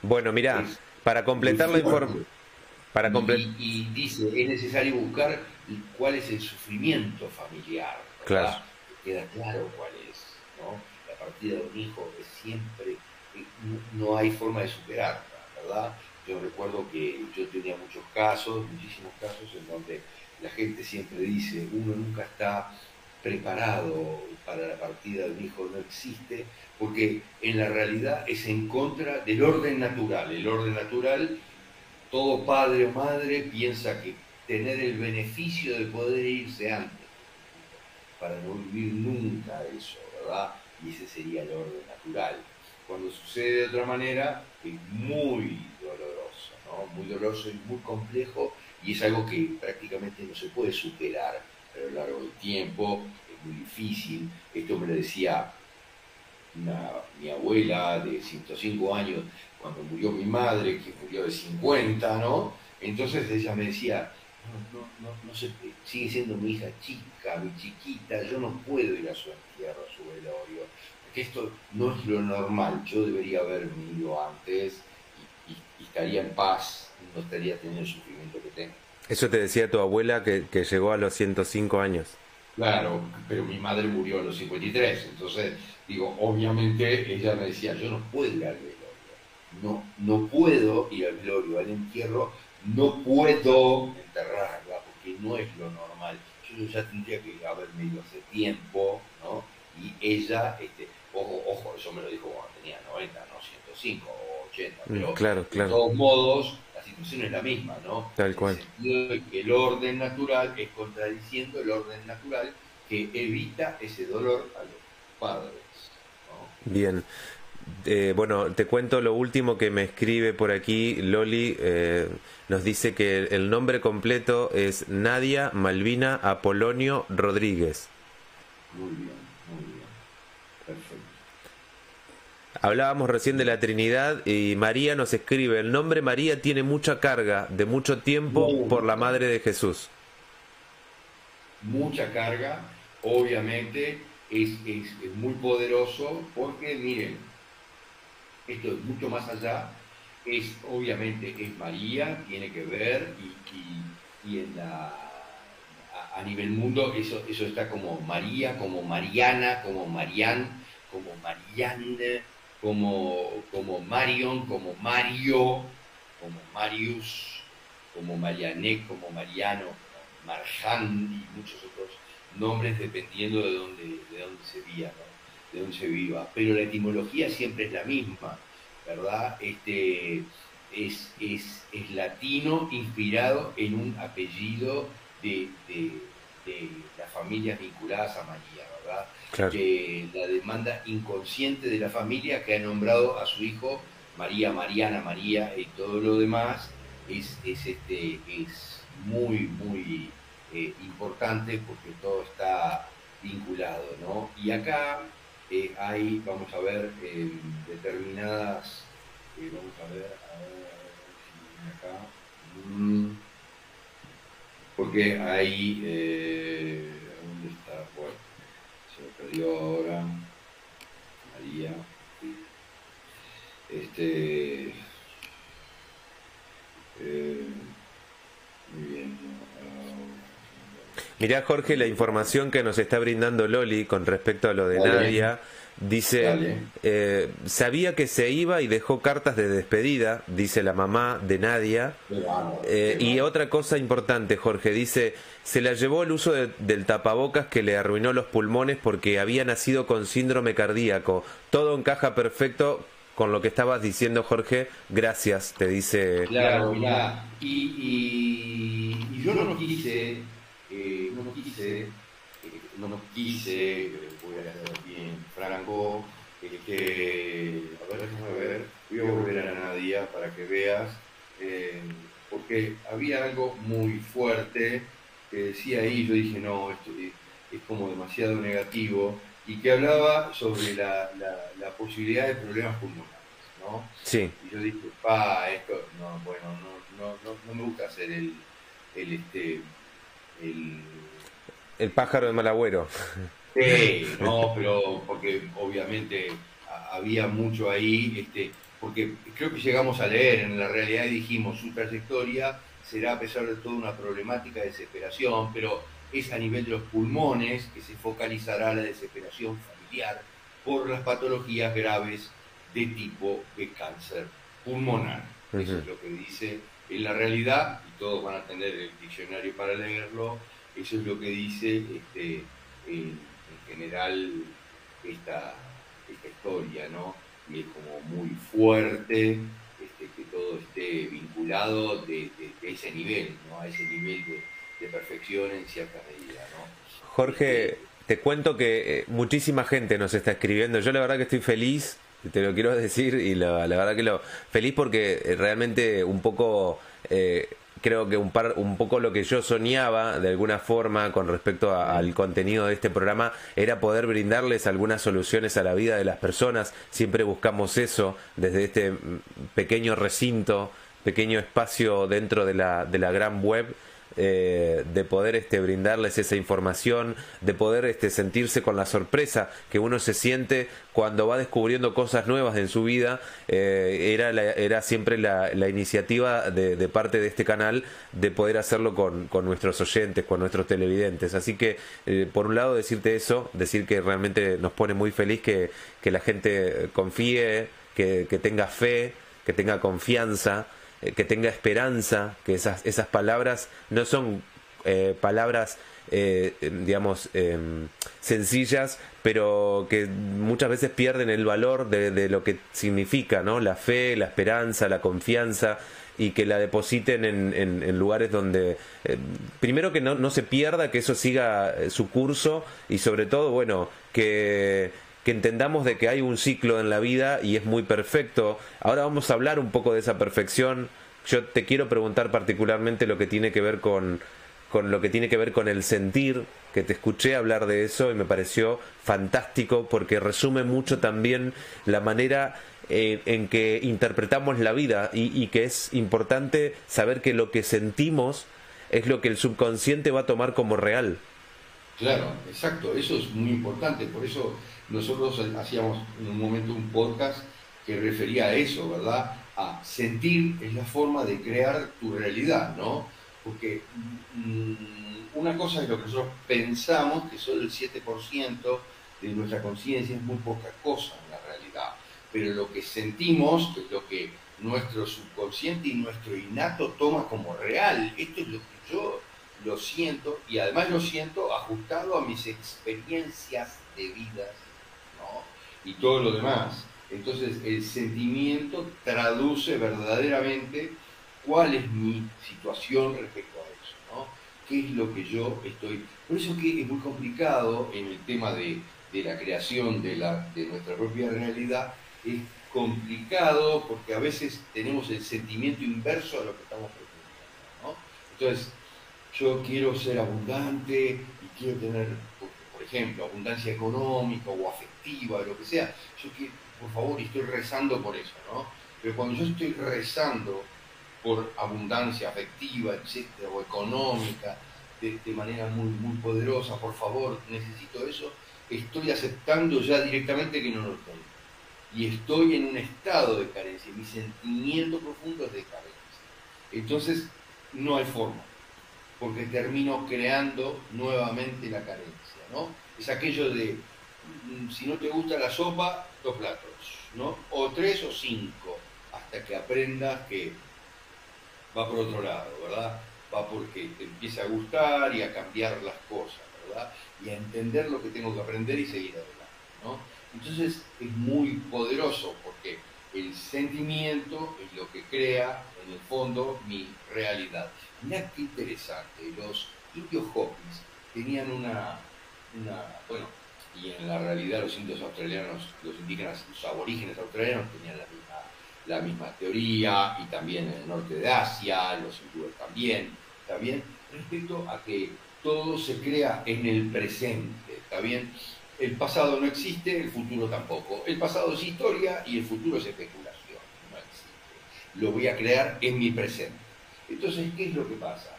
Bueno, mira, para completar la información... Para comple- Y, y dice, es necesario buscar cuál es el sufrimiento familiar. ¿verdad? Claro. Que Queda claro cuál es. ¿no? La partida de un hijo es siempre, eh, no, no hay forma de superarla, ¿verdad? Yo recuerdo que yo tenía muchos casos, muchísimos casos en donde la gente siempre dice, uno nunca está preparado para la partida de un hijo, no existe, porque en la realidad es en contra del orden natural. El orden natural todo padre o madre piensa que tener el beneficio de poder irse antes, para no vivir nunca eso, ¿verdad? Y ese sería el orden natural. Cuando sucede de otra manera, es muy doloroso, Muy doloroso y muy complejo, y es algo que prácticamente no se puede superar a lo largo del tiempo, es muy difícil. Esto me lo decía mi abuela de 105 años, cuando murió mi madre, que murió de 50, ¿no? Entonces ella me decía, no, no, no, no sé, sigue siendo mi hija chica, mi chiquita, yo no puedo ir a su entierro, a su velorio, porque esto no es lo normal, yo debería haberme ido antes estaría en paz, no estaría teniendo el sufrimiento que tengo. Eso te decía tu abuela que, que llegó a los 105 años. Claro, pero mi madre murió a los 53, entonces digo, obviamente ella me decía, yo no puedo ir al velorio, no, no puedo ir al velorio, al entierro, no puedo enterrarla porque no es lo normal. Yo ya tendría que haberme ido hace tiempo, ¿no? Y ella, este, ojo, ojo, eso me lo dijo cuando tenía 90, no 105 o 80, Mm, pero claro, de claro. todos modos, la situación es la misma, ¿no? Tal En el cual. sentido de que el orden natural es contradiciendo el orden natural que evita ese dolor a los padres. ¿no? Bien. Eh, bueno, te cuento lo último que me escribe por aquí. Loli eh, nos dice que el nombre completo es Nadia Malvina Apolonio Rodríguez. Muy bien. Perfecto. Hablábamos recién de la Trinidad y María nos escribe, el nombre María tiene mucha carga de mucho tiempo por la Madre de Jesús. Mucha carga, obviamente es, es, es muy poderoso porque miren, esto es mucho más allá, es obviamente es María, tiene que ver y, y, y en la, a, a, nivel mundo eso, eso está como María, como Mariana, como Marian, como Marianne, como, como Marion, como Mario, como Marius, como Mariané, como Mariano, como Marjan y muchos otros nombres dependiendo de dónde, de dónde se viva, ¿no? de dónde se viva. Pero la etimología siempre es la misma, ¿verdad? Este, es, es, es latino inspirado en un apellido de, de, de las familias vinculadas a María, ¿verdad? Que la demanda inconsciente de la familia que ha nombrado a su hijo María, Mariana, María y todo lo demás es, es, este, es muy, muy eh, importante porque todo está vinculado, ¿no? Y acá eh, hay, vamos a ver, eh, determinadas, vamos a ver, a ver, acá, mm, porque hay, eh, ¿dónde está? Bueno, se me perdió ahora, María, este, eh, muy bien, Mirá, Jorge, la información que nos está brindando Loli con respecto a lo de. Nadia. Dice, eh, sabía que se iba y dejó cartas de despedida, dice la mamá de Nadia. Eh, y otra cosa importante, Jorge, dice, se la llevó el uso de- del tapabocas que le arruinó los pulmones porque había nacido con síndrome cardíaco. Todo encaja perfecto con lo que estabas diciendo, Jorge. Gracias, te dice. Claro, mirá, y, y- y yo no quise, eh, no quise, eh, no quise, voy a bien, franco, que, a ver, déjame ver, voy a volver a Nadia para que veas, eh, porque había algo muy fuerte que decía ahí, yo dije, no, esto es, como demasiado negativo, y que hablaba sobre la, la- la posibilidad de problemas pulmonares, ¿no? Sí, Y yo dije, pa, esto, no, bueno, no, no, no, no me gusta hacer el, el, este, el... el pájaro de Malagüero. Sí, no, pero porque obviamente había mucho ahí, este, porque creo que llegamos a leer en la realidad y dijimos, su trayectoria será a pesar de todo una problemática de desesperación, pero es a nivel de los pulmones que se focalizará la desesperación familiar por las patologías graves de tipo de cáncer pulmonar. Eso es lo que dice en la realidad, y todos van a tener el diccionario para leerlo, eso es lo que dice este, general esta, esta historia, ¿no? Y es como muy fuerte este, que todo esté vinculado de, de- de ese nivel, ¿no? A ese nivel de, de perfección en cierta medida, ¿no? Jorge, te cuento que eh, muchísima gente nos está escribiendo. Yo la verdad que estoy feliz, te lo quiero decir, y la, la verdad que lo feliz porque eh, realmente un poco eh, creo que un par, un poco lo que yo soñaba de alguna forma con respecto a- al contenido de este programa era poder brindarles algunas soluciones a la vida de las personas. Siempre buscamos eso desde este pequeño recinto, pequeño espacio dentro de la, de la gran web eh, de poder este, brindarles esa información, de poder este, sentirse con la sorpresa que uno se siente cuando va descubriendo cosas nuevas en su vida. eh, era, la- era siempre la, iniciativa de, de parte de este canal de poder hacerlo con, con nuestros oyentes, con nuestros televidentes. Así que, eh, por un lado, decirte eso, decir que realmente nos pone muy feliz que, que la gente confíe, que, que tenga fe, que tenga confianza eh, que tenga esperanza, que esas, esas palabras no son eh, palabras, eh, digamos, eh, sencillas, pero que muchas veces pierden el valor de, lo que significa, ¿no? La fe, la esperanza, la confianza y que la depositen en, en- en lugares donde, eh, primero que no, no se pierda, que eso siga su curso y sobre todo, bueno, que que entendamos de que hay un ciclo en la vida y es muy perfecto. Ahora vamos a hablar un poco de esa perfección. Yo te quiero preguntar particularmente lo que tiene que ver con, con lo que tiene que ver con el sentir, que te escuché hablar de eso y me pareció fantástico porque resume mucho también la manera eh, en que interpretamos la vida y, que es importante saber que lo que sentimos es lo que el subconsciente va a tomar como real. Claro, exacto, eso es muy importante, por eso nosotros hacíamos en un momento un podcast que refería a eso, ¿verdad? A sentir es la forma de crear tu realidad, ¿no? Porque mm, una cosa es lo que nosotros pensamos, que solo el 7% de nuestra conciencia es muy poca cosa en la realidad, pero lo que sentimos, que es lo que nuestro subconsciente y nuestro innato toma como real, esto es lo que yo lo siento y además lo siento ajustado a mis experiencias de vida. Y todo lo demás. Entonces el sentimiento traduce verdaderamente cuál es mi situación respecto a eso, ¿no? ¿Qué es lo que yo estoy? Por eso que es muy complicado en el tema de, la creación de, la, de nuestra propia realidad, es complicado porque a veces tenemos el sentimiento inverso a lo que estamos pretendiendo, ¿no? Entonces, yo quiero ser abundante y quiero tener, por ejemplo, abundancia económica o afectiva, lo que sea. Yo quiero, por favor, estoy rezando por eso, ¿no? Pero cuando yo estoy rezando por abundancia afectiva, etcétera, o económica, de, manera muy, muy poderosa, por favor, necesito eso, estoy aceptando ya directamente que no lo tengo. Y estoy en un estado de carencia, mi sentimiento profundo es de carencia. Entonces, no hay forma porque termino creando nuevamente la carencia, ¿no? Es aquello de, si no te gusta la sopa, dos platos, ¿no? O tres o cinco, hasta que aprendas que va por otro lado, ¿verdad? Va porque te empieza a gustar y a cambiar las cosas, ¿verdad? Y a entender lo que tengo que aprender y seguir adelante, ¿no? Entonces es muy poderoso porque el sentimiento es lo que crea en el fondo mi realidad. Mirá qué interesante, los indios Hopis tenían una, bueno, y en la realidad los indios australianos, los indígenas, los aborígenes australianos tenían la misma, la misma teoría, y también en el norte de Asia, los hindúes también, ¿está bien? Respecto a que todo se crea en el presente, ¿está bien? El pasado no existe, el futuro tampoco. El pasado es historia y el futuro es especulación, no existe. Lo voy a crear en mi presente. Entonces, ¿qué es lo que pasa?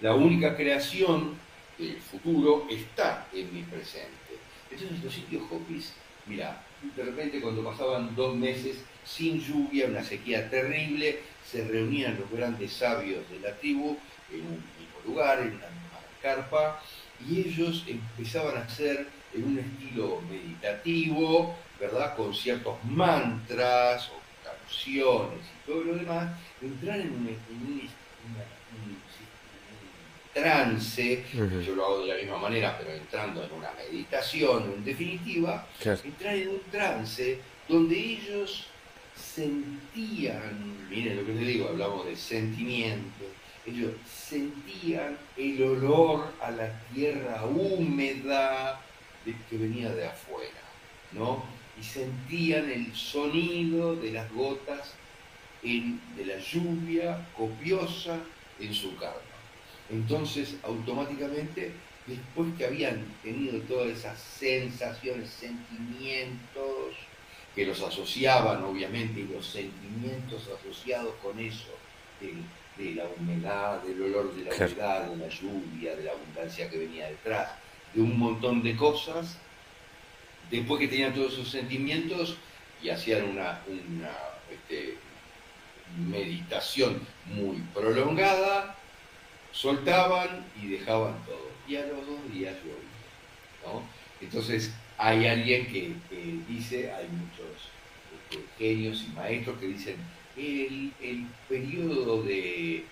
La única creación del futuro está en mi presente. Entonces los sitios Hopis, mira, de repente cuando pasaban dos meses sin lluvia, una sequía terrible, se reunían los grandes sabios de la tribu en un mismo lugar, en una misma carpa, y ellos empezaban a hacer en un estilo meditativo, ¿verdad? Con ciertos mantras o canciones y todo lo demás, entrar en un, trance, yo lo hago de la misma manera, pero entrando en una meditación, en definitiva, entrar en un trance donde ellos sentían, miren lo que les digo, hablamos de sentimiento, ellos sentían el olor a la tierra húmeda de, que venía de afuera, ¿no? Y sentían el sonido de las gotas de la lluvia copiosa en su carne. Entonces, automáticamente, después que habían tenido todas esas sensaciones, sentimientos, que los asociaban obviamente, y los sentimientos asociados con eso, de, la humedad, del olor de la humedad, de la lluvia, de la abundancia que venía detrás, de un montón de cosas, después que tenían todos esos sentimientos y hacían una, una este, meditación muy prolongada, soltaban y dejaban todo. Y a los dos días llovía. Entonces hay alguien que, dice, hay muchos este, genios y maestros que dicen, el, el periodo de,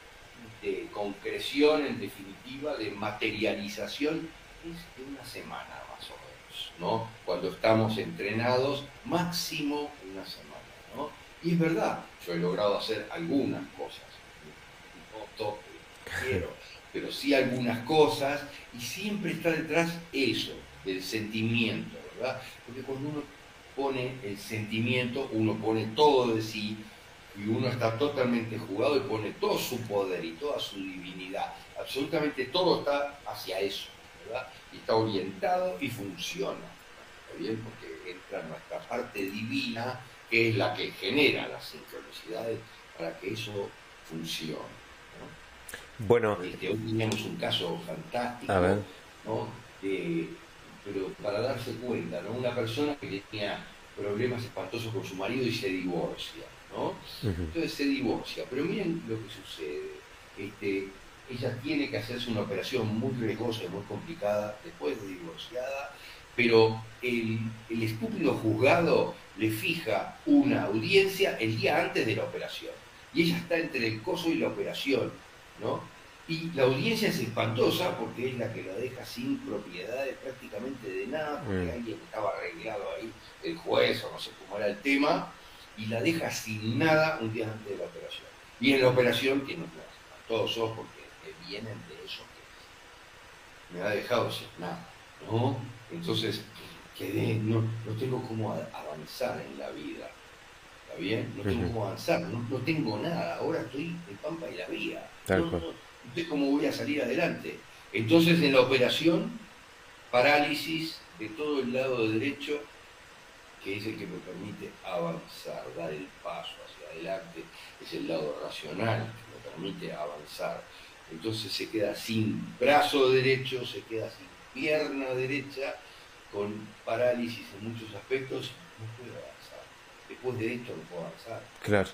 concreción, en definitiva, de materialización, es de una semana más o menos, ¿no? Cuando estamos entrenados, máximo una semana, ¿no? Y es verdad, yo he logrado hacer algunas cosas, no pero sí algunas cosas, y siempre está detrás eso, del sentimiento, ¿verdad? Porque cuando uno pone el sentimiento, uno pone todo de sí y uno está totalmente jugado y pone todo su poder y toda su divinidad. Absolutamente todo está hacia eso, ¿verdad? Y está orientado y funciona, ¿está bien? Porque entra nuestra parte divina, que es la que genera las sincronicidades para que eso funcione. Bueno. Este, hoy teníamos un caso fantástico, ¿no? pero para darse cuenta, ¿no? Una persona que tenía problemas espantosos con su marido y se divorcia, ¿no? Entonces se divorcia, pero miren lo que sucede. Este, ella tiene que hacerse una operación muy riesgosa y muy complicada después de divorciada, pero el, el estúpido juzgado le fija una audiencia el día antes de la operación. Y ella está entre el coso y la operación ¿no? Y la audiencia es espantosa porque es la que la deja sin propiedades prácticamente de nada, porque mm. alguien estaba arreglado ahí, el juez o no sé cómo era el tema, y la deja sin nada un día antes de la operación. Y en la operación tiene todos sos porque vienen de eso que me ha dejado sin nada, ¿no? Entonces, quedé, no, no tengo cómo avanzar en la vida bien, no tengo cómo avanzar, no, tengo nada, ahora estoy en Pampa y la Vía, no, sé cómo voy a salir adelante. Entonces en la operación, parálisis de todo el lado derecho, que es el que me permite avanzar, dar el paso hacia adelante, es el lado racional que me permite avanzar. Entonces se queda sin brazo derecho, se queda sin pierna derecha, con parálisis en muchos aspectos, no puedo después de esto no puedo avanzar. Claro.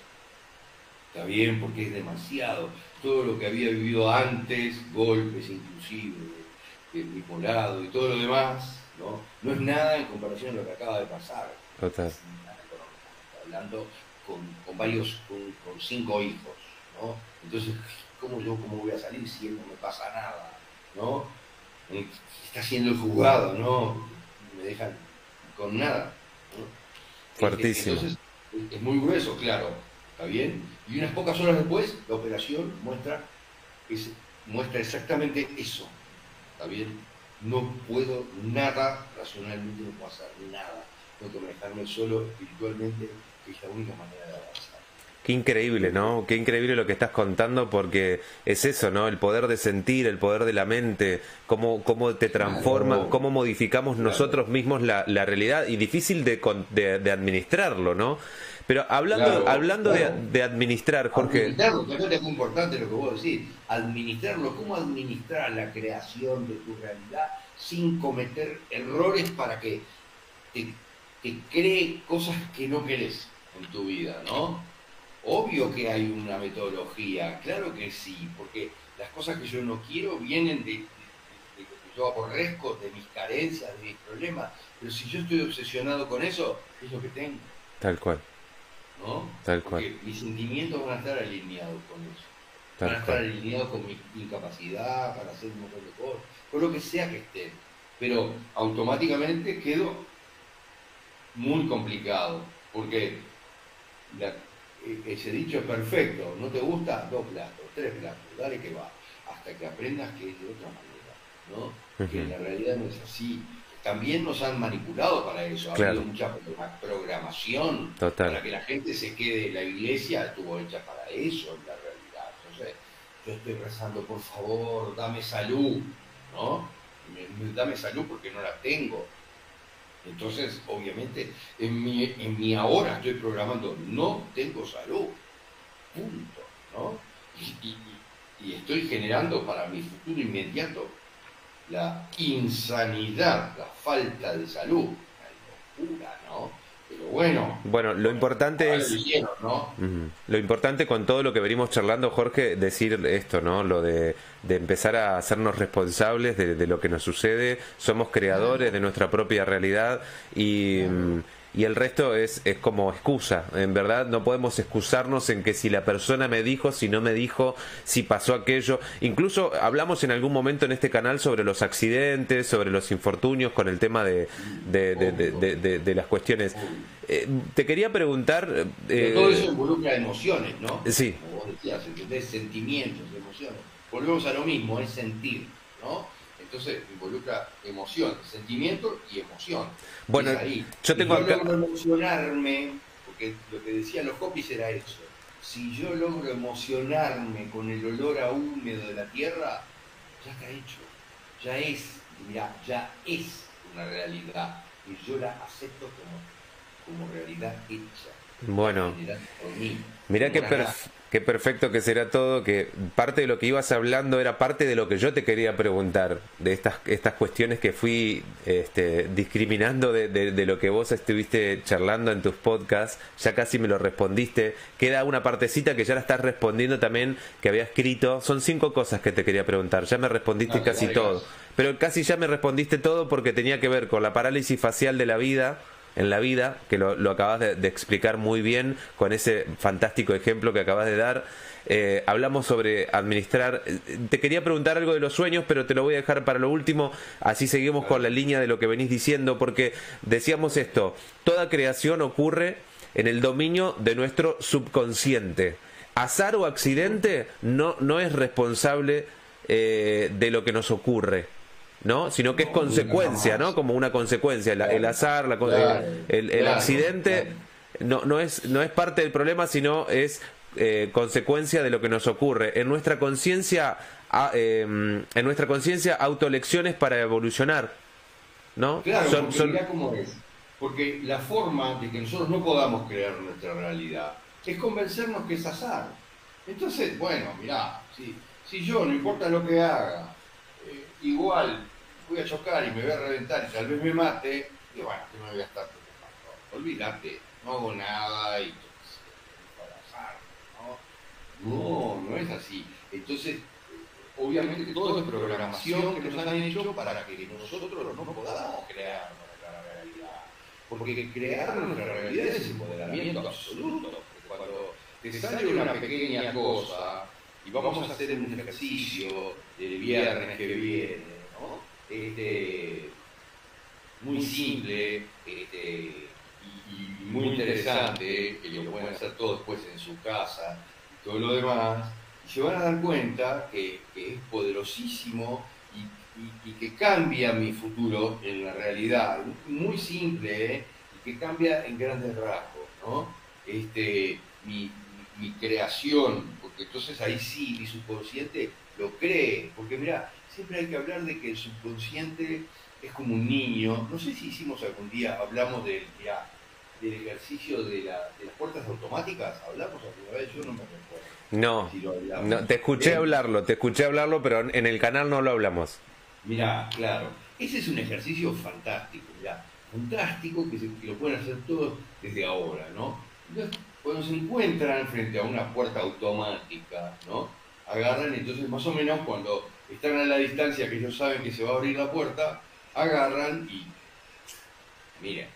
Está bien, porque es demasiado. Todo lo que había vivido antes, golpes inclusive, lado y todo lo demás, ¿no? no es nada en comparación a lo que acaba de pasar. Total. Hablando con, con varios, con, cinco hijos, ¿no? Entonces, ¿cómo yo cómo voy a salir si no me pasa nada? ¿No? Está siendo el juzgado, ¿no? Me dejan con nada. Fuertísimo. Entonces, es muy grueso, claro, ¿está bien? Y unas pocas horas después, la operación muestra, muestra exactamente eso, ¿está bien? No puedo nada, racionalmente no puedo hacer nada. Tengo que manejarme solo espiritualmente, que es la única manera de avanzar. Qué increíble, ¿no? Qué increíble lo que estás contando porque es eso, ¿no? El poder de sentir, el poder de la mente, cómo, cómo te transforma, cómo modificamos nosotros mismos la, la, realidad y difícil de, de, administrarlo, ¿no? Pero hablando, hablando de, de, administrar, Jorge... Administrarlo, que es muy importante lo que vos decís, administrarlo, cómo administrar la creación de tu realidad sin cometer errores para que te, te cree cosas que no querés en tu vida, ¿no? Obvio que hay una metodología, claro que sí, porque las cosas que yo no quiero vienen de, lo que yo aborrezco, de mis carencias, de mis problemas, pero si yo estoy obsesionado con eso, es lo que tengo. Tal cual. ¿No? Tal cual. mis sentimientos van a estar alineados con eso. van a estar alineados con mi incapacidad para hacer un montón de cosas, con lo que sea que esté. Pero automáticamente quedo muy complicado, porque la, ese dicho es perfecto, no te gusta, dos platos, tres platos, dale que va, hasta que aprendas que es de otra manera, ¿no? Que en la realidad no es así. También nos han manipulado para eso, ha habido mucha programación para que la gente se quede la iglesia, estuvo hecha para eso en la realidad. Entonces, yo estoy rezando, por favor, dame salud, ¿no? Dame salud porque no la tengo entonces, obviamente, en mi, ahora estoy programando, no tengo salud, punto, ¿no? Y, estoy generando para mi futuro inmediato la insanidad, la falta de salud, la locura, ¿no? Bueno. Bueno, lo importante es. Lo importante con todo lo que venimos charlando, Jorge, decir esto, ¿no? Lo de, empezar a hacernos responsables de, lo que nos sucede. Somos creadores de nuestra propia realidad y. Mm, y el resto es, es como excusa. En verdad no podemos excusarnos en que si la persona me dijo, si no me dijo, si pasó aquello. Incluso hablamos en algún momento en este canal sobre los accidentes, sobre los infortunios con el tema de, de, las cuestiones. Eh, te quería preguntar... Eh, todo eso involucra emociones, ¿no? Sí. Como vos decías, sentimientos, emociones. Volvemos a lo mismo, es sentir, ¿no? Entonces involucra emoción, sentimiento y emoción. Bueno, yo tengo si yo logro emocionarme, porque lo que decían los copies era eso. Si yo logro emocionarme con el olor a húmedo de la tierra, ya está hecho. Ya es, mira, ya es una realidad. Y yo la acepto como, como realidad hecha. Bueno, mira qué, qué perfecto que será todo, que parte de lo que ibas hablando era parte de lo que yo te quería preguntar, de estas, estas cuestiones que fui este, discriminando de, de, lo que vos estuviste charlando en tus podcasts, ya casi me lo respondiste, queda una partecita que ya la estás respondiendo también, que había escrito, son cinco cosas que te quería preguntar, ya me respondiste casi todo, pero casi ya me respondiste todo porque tenía que ver con la parálisis facial de la vida, en la vida, que lo, acabas de, explicar muy bien con ese fantástico ejemplo que acabas de dar. Eh, hablamos sobre administrar. Eh, te quería preguntar algo de los sueños, pero te lo voy a dejar para lo último. Así seguimos con la línea de lo que venís diciendo, porque decíamos esto: toda creación ocurre en el dominio de nuestro subconsciente. Azar o accidente no, no es responsable eh, de lo que nos ocurre. ¿No? Sino que es consecuencia, ¿no? Como una consecuencia. el azar, la, el, accidente No, no, es, no es parte del problema, sino es eh, consecuencia de lo que nos ocurre. En nuestra conciencia, em, en nuestra conciencia, autolecciones para evolucionar, ¿no? Claro, son, porque cómo es. Porque la forma de que nosotros no podamos crear nuestra realidad es convencernos que es azar. Entonces, bueno, mirá, si, si yo, no importa lo que haga, eh, igual voy a chocar y me voy a reventar y tal vez me mate, y bueno, que me voy a estar preocupando. Olvídate, no hago nada y ¿no? No, no es así. Entonces, obviamente todo es programación que nos han hecho para que nosotros no podamos crear nuestra realidad. Porque crear nuestra realidad es empoderamiento absoluto. Cuando te sale una pequeña cosa, y vamos a hacer un ejercicio el viernes que viene, ¿no? Este, muy simple este, y, muy interesante, que lo pueden hacer todos después en su casa y todo lo demás, y se van a dar cuenta que, es poderosísimo y, que cambia mi futuro en la realidad, muy simple, ¿eh? y que cambia en grandes rasgos, ¿no? Este, mi, mi creación, porque entonces ahí sí mi subconsciente lo cree, porque mira, siempre hay que hablar de que el subconsciente es como un niño. No sé si hicimos algún día, hablamos del, del ejercicio de, las puertas automáticas. ¿Hablamos alguna vez? Yo no me recuerdo. No, no te escuché hablarlo, te escuché hablarlo, pero en el canal no lo hablamos. Mira, claro, ese es un ejercicio fantástico, ya, fantástico que, que lo pueden hacer todos desde ahora, ¿no? Entonces, cuando se encuentran frente a una puerta automática, ¿no? Agarran, entonces más o menos cuando están a la distancia que ellos saben que se va a abrir la puerta, agarran y, miren,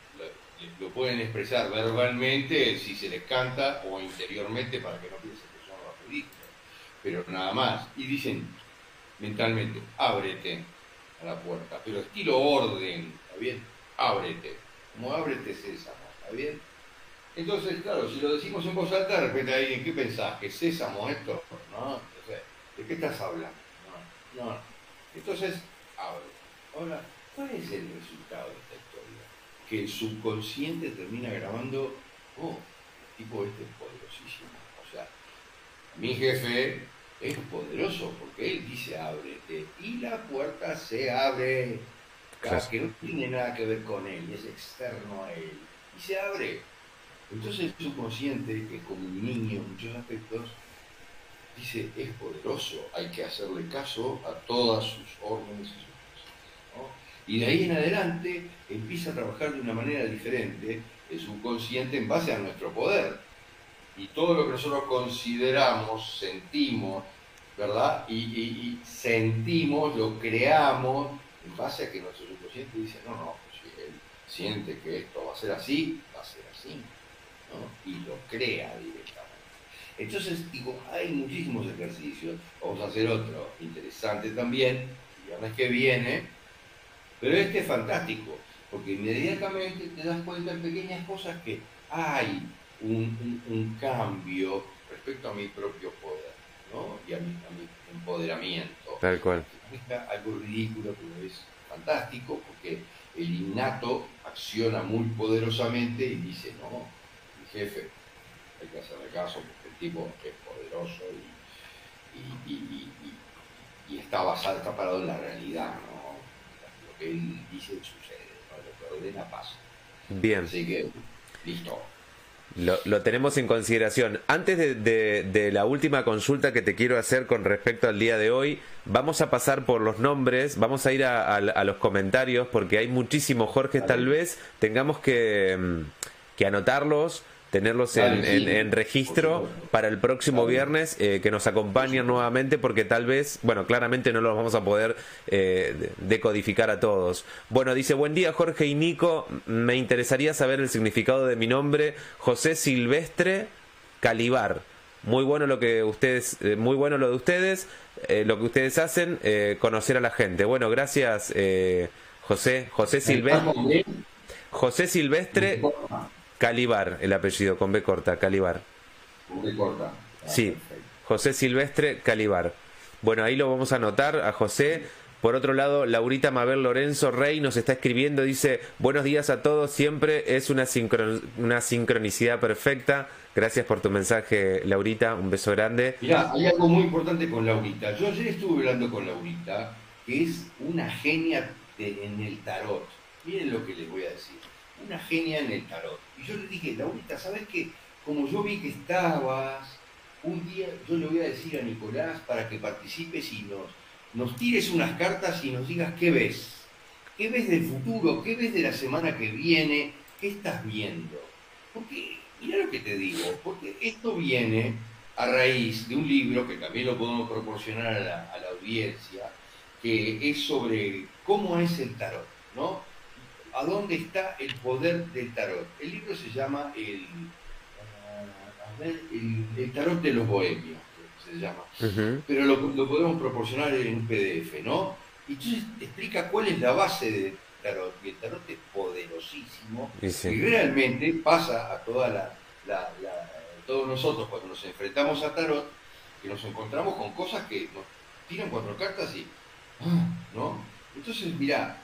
lo, pueden expresar verbalmente si se les canta o interiormente para que no piensen que son rapidistas, pero nada más. Y dicen mentalmente, ábrete a la puerta, pero estilo orden, ¿está bien? Ábrete, como ábrete sésamo, ¿está bien? Entonces, claro, si lo decimos en voz alta, de repente alguien, ¿qué pensás? ¿Que sésamo esto? ¿No? ¿de qué estás hablando? No. Entonces, ahora, ahora, ¿cuál es el resultado de esta historia? Que el subconsciente termina grabando, oh, el tipo este es poderosísimo. O sea, mi jefe es poderoso porque él dice ábrete y la puerta se abre. Que no tiene nada que ver con él, es externo a él. Y se abre. Entonces el subconsciente, que es como un niño en muchos aspectos, dice, es poderoso, hay que hacerle caso a todas sus órdenes y sus cosas. Y de ahí en adelante empieza a trabajar de una manera diferente el subconsciente en base a nuestro poder. Y todo lo que nosotros consideramos, sentimos, ¿verdad? Y, sentimos, lo creamos en base a que nuestro subconsciente dice, no, no, si él siente que esto va a ser así, va a ser así. Y lo crea directamente. Entonces, digo, hay muchísimos ejercicios. Vamos a hacer otro interesante también, el viernes que viene. Pero este es fantástico, porque inmediatamente te das cuenta en pequeñas cosas que hay un, cambio respecto a mi propio poder. ¿no? y a mi, a mi empoderamiento. Tal cual. algo ridículo, pero es fantástico porque el innato acciona muy poderosamente y dice, no, mi jefe, hay que hacerle caso porque tipo es poderoso y, y, está basado, está parado en la realidad, ¿no? Lo que él dice sucede, lo que ordena pasa. Bien. Así que, listo. Lo, tenemos en consideración. Antes de, la última consulta que te quiero hacer con respecto al día de hoy, vamos a pasar por los nombres, vamos a ir a, los comentarios, porque hay muchísimos Jorge, tal vez tengamos que, mm, que anotarlos tenerlos en, registro para el próximo viernes, eh, que nos acompañen nuevamente, porque tal vez, bueno, claramente no los vamos a poder eh, decodificar a todos. Bueno, dice, buen día Jorge y Nico, me interesaría saber el significado de mi nombre, José Silvestre Calibar. Muy bueno lo que ustedes, eh, muy bueno lo de ustedes, lo que ustedes hacen, conocer a la gente. Bueno, gracias José, José Silvestre. José Silvestre Calibar, el apellido, con B corta, Calibar. Con B corta. Ah, sí, José Silvestre Calibar. Bueno, ahí lo vamos a anotar a José. Por otro lado, Laurita Mabel Lorenzo Rey nos está escribiendo, dice, buenos días a todos, siempre es una, una sincronicidad perfecta. Gracias por tu mensaje, Laurita, un beso grande. Mira, hay algo muy importante con Laurita. Yo ayer estuve hablando con Laurita, que es una genia en el tarot. Miren lo que les voy a decir una genia en el tarot. Y yo le dije, Laurita, ¿sabes qué? Como yo vi que estabas, un día yo le voy a decir a Nicolás para que participes y nos, nos tires unas cartas y nos digas qué ves. ¿Qué ves del futuro? ¿Qué ves de la semana que viene? ¿Qué estás viendo? Porque, mira lo que te digo, porque esto viene a raíz de un libro que también lo podemos proporcionar a la, a la audiencia, que es sobre cómo es el tarot, ¿no? A dónde está el poder del tarot. El libro se llama El, el, Tarot de los Bohemios, se llama. Pero lo, podemos proporcionar en un PDF, ¿no? Y entonces explica cuál es la base del tarot. Y el tarot es poderosísimo y realmente pasa a toda la, todos nosotros cuando nos enfrentamos a tarot, que nos encontramos con cosas que nos tiran cuatro cartas y... ¡ah! ¿no? Entonces, mira,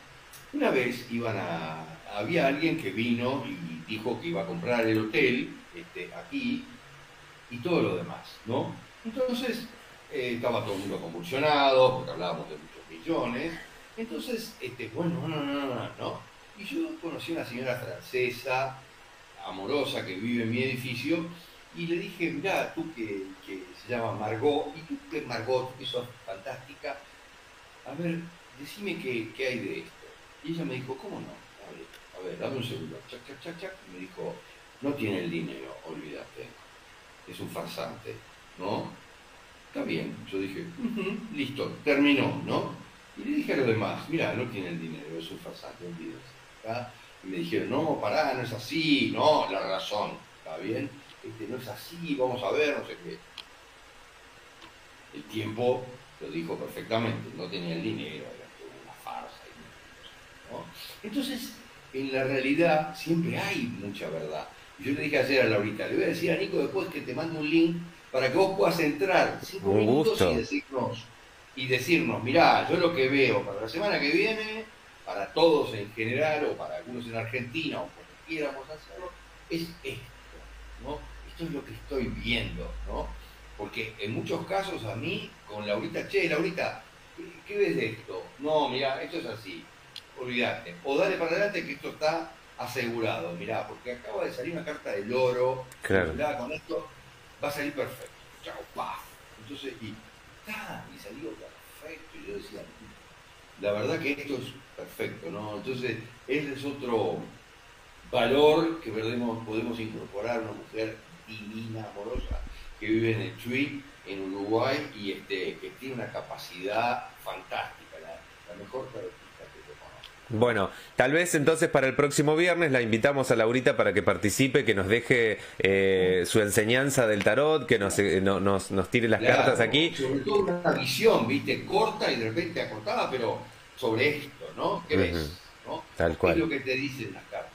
una vez iban a, había alguien que vino y dijo que iba a comprar el hotel este, aquí y todo lo demás, ¿no? Entonces eh, estaba todo el mundo convulsionado porque hablábamos de muchos millones. Entonces, este, bueno, no, no, no, no, Y yo conocí a una señora francesa, amorosa, que vive en mi edificio, y le dije, mira, tú que, que se llama Margot, y tú que Margot, tú que sos fantástica, a ver, decime qué, qué hay de esto. Y ella me dijo, ¿cómo no? A ver, dame un segundo. Chac, chac, chac, chac. me dijo, no tiene el dinero, olvídate. Es un farsante, ¿no? Está bien. Yo dije, listo, terminó, ¿no? Y le dije a los demás, mira, no tiene el dinero, es un farsante, olvídate. Y me dijeron, no, pará, no es así, no, la razón, ¿está bien? Este, no es así, vamos a ver, no sé qué. El tiempo lo dijo perfectamente, no tenía el dinero, entonces, en la realidad siempre hay mucha verdad. Yo le dije ayer a Laurita, le voy a decir a Nico después que te mande un link para que vos puedas entrar cinco minutos y decirnos, y decirnos, mirá, yo lo que veo para la semana que viene, para todos en general, o para algunos en Argentina, o como quieramos hacerlo, es esto, ¿no? Esto es lo que estoy viendo, ¿no? Porque en muchos casos a mí, con Laurita, che, Laurita, ¿qué ves de esto? No, mira, esto es así olvídate. O dale para adelante que esto está asegurado. Mirá, porque acaba de salir una carta del oro. Claro. con esto va a salir perfecto. Chao, pa. Entonces, y, y salió perfecto. Y yo decía, la verdad que esto es perfecto, ¿no? Entonces, ese es otro valor que podemos, podemos incorporar a una mujer divina, amorosa, que vive en el Chuy, en Uruguay, y este, que tiene una capacidad fantástica, la, la mejor bueno, tal vez entonces para el próximo viernes la invitamos a Laurita para que participe, que nos deje eh, su enseñanza del tarot, que nos, eh, nos, nos, tire las cartas aquí. Sobre todo una visión, viste, corta y de repente acortada, pero sobre esto, ¿no? ¿Qué ves? ¿no? Tal cual. ¿Qué es lo que te dicen las cartas?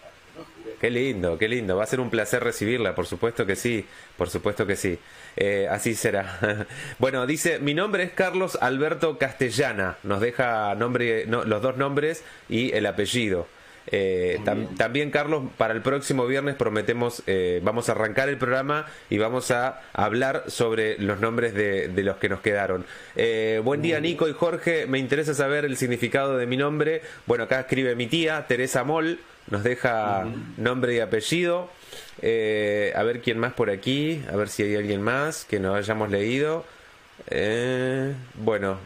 Qué lindo, qué lindo. Va a ser un placer recibirla, por supuesto que sí, por supuesto que sí. Eh, así será. bueno, dice, mi nombre es Carlos Alberto Castellana. Nos deja nombre, los dos nombres y el apellido. Eh, también, Carlos, para el próximo viernes prometemos, eh, vamos a arrancar el programa y vamos a hablar sobre los nombres de, los que nos quedaron. Eh, buen día, Nico y Jorge. Me interesa saber el significado de mi nombre. Bueno, acá escribe mi tía, Teresa Moll, nos deja nombre y apellido. a ver quién más por aquí, a ver si hay alguien más que nos hayamos leído. bueno,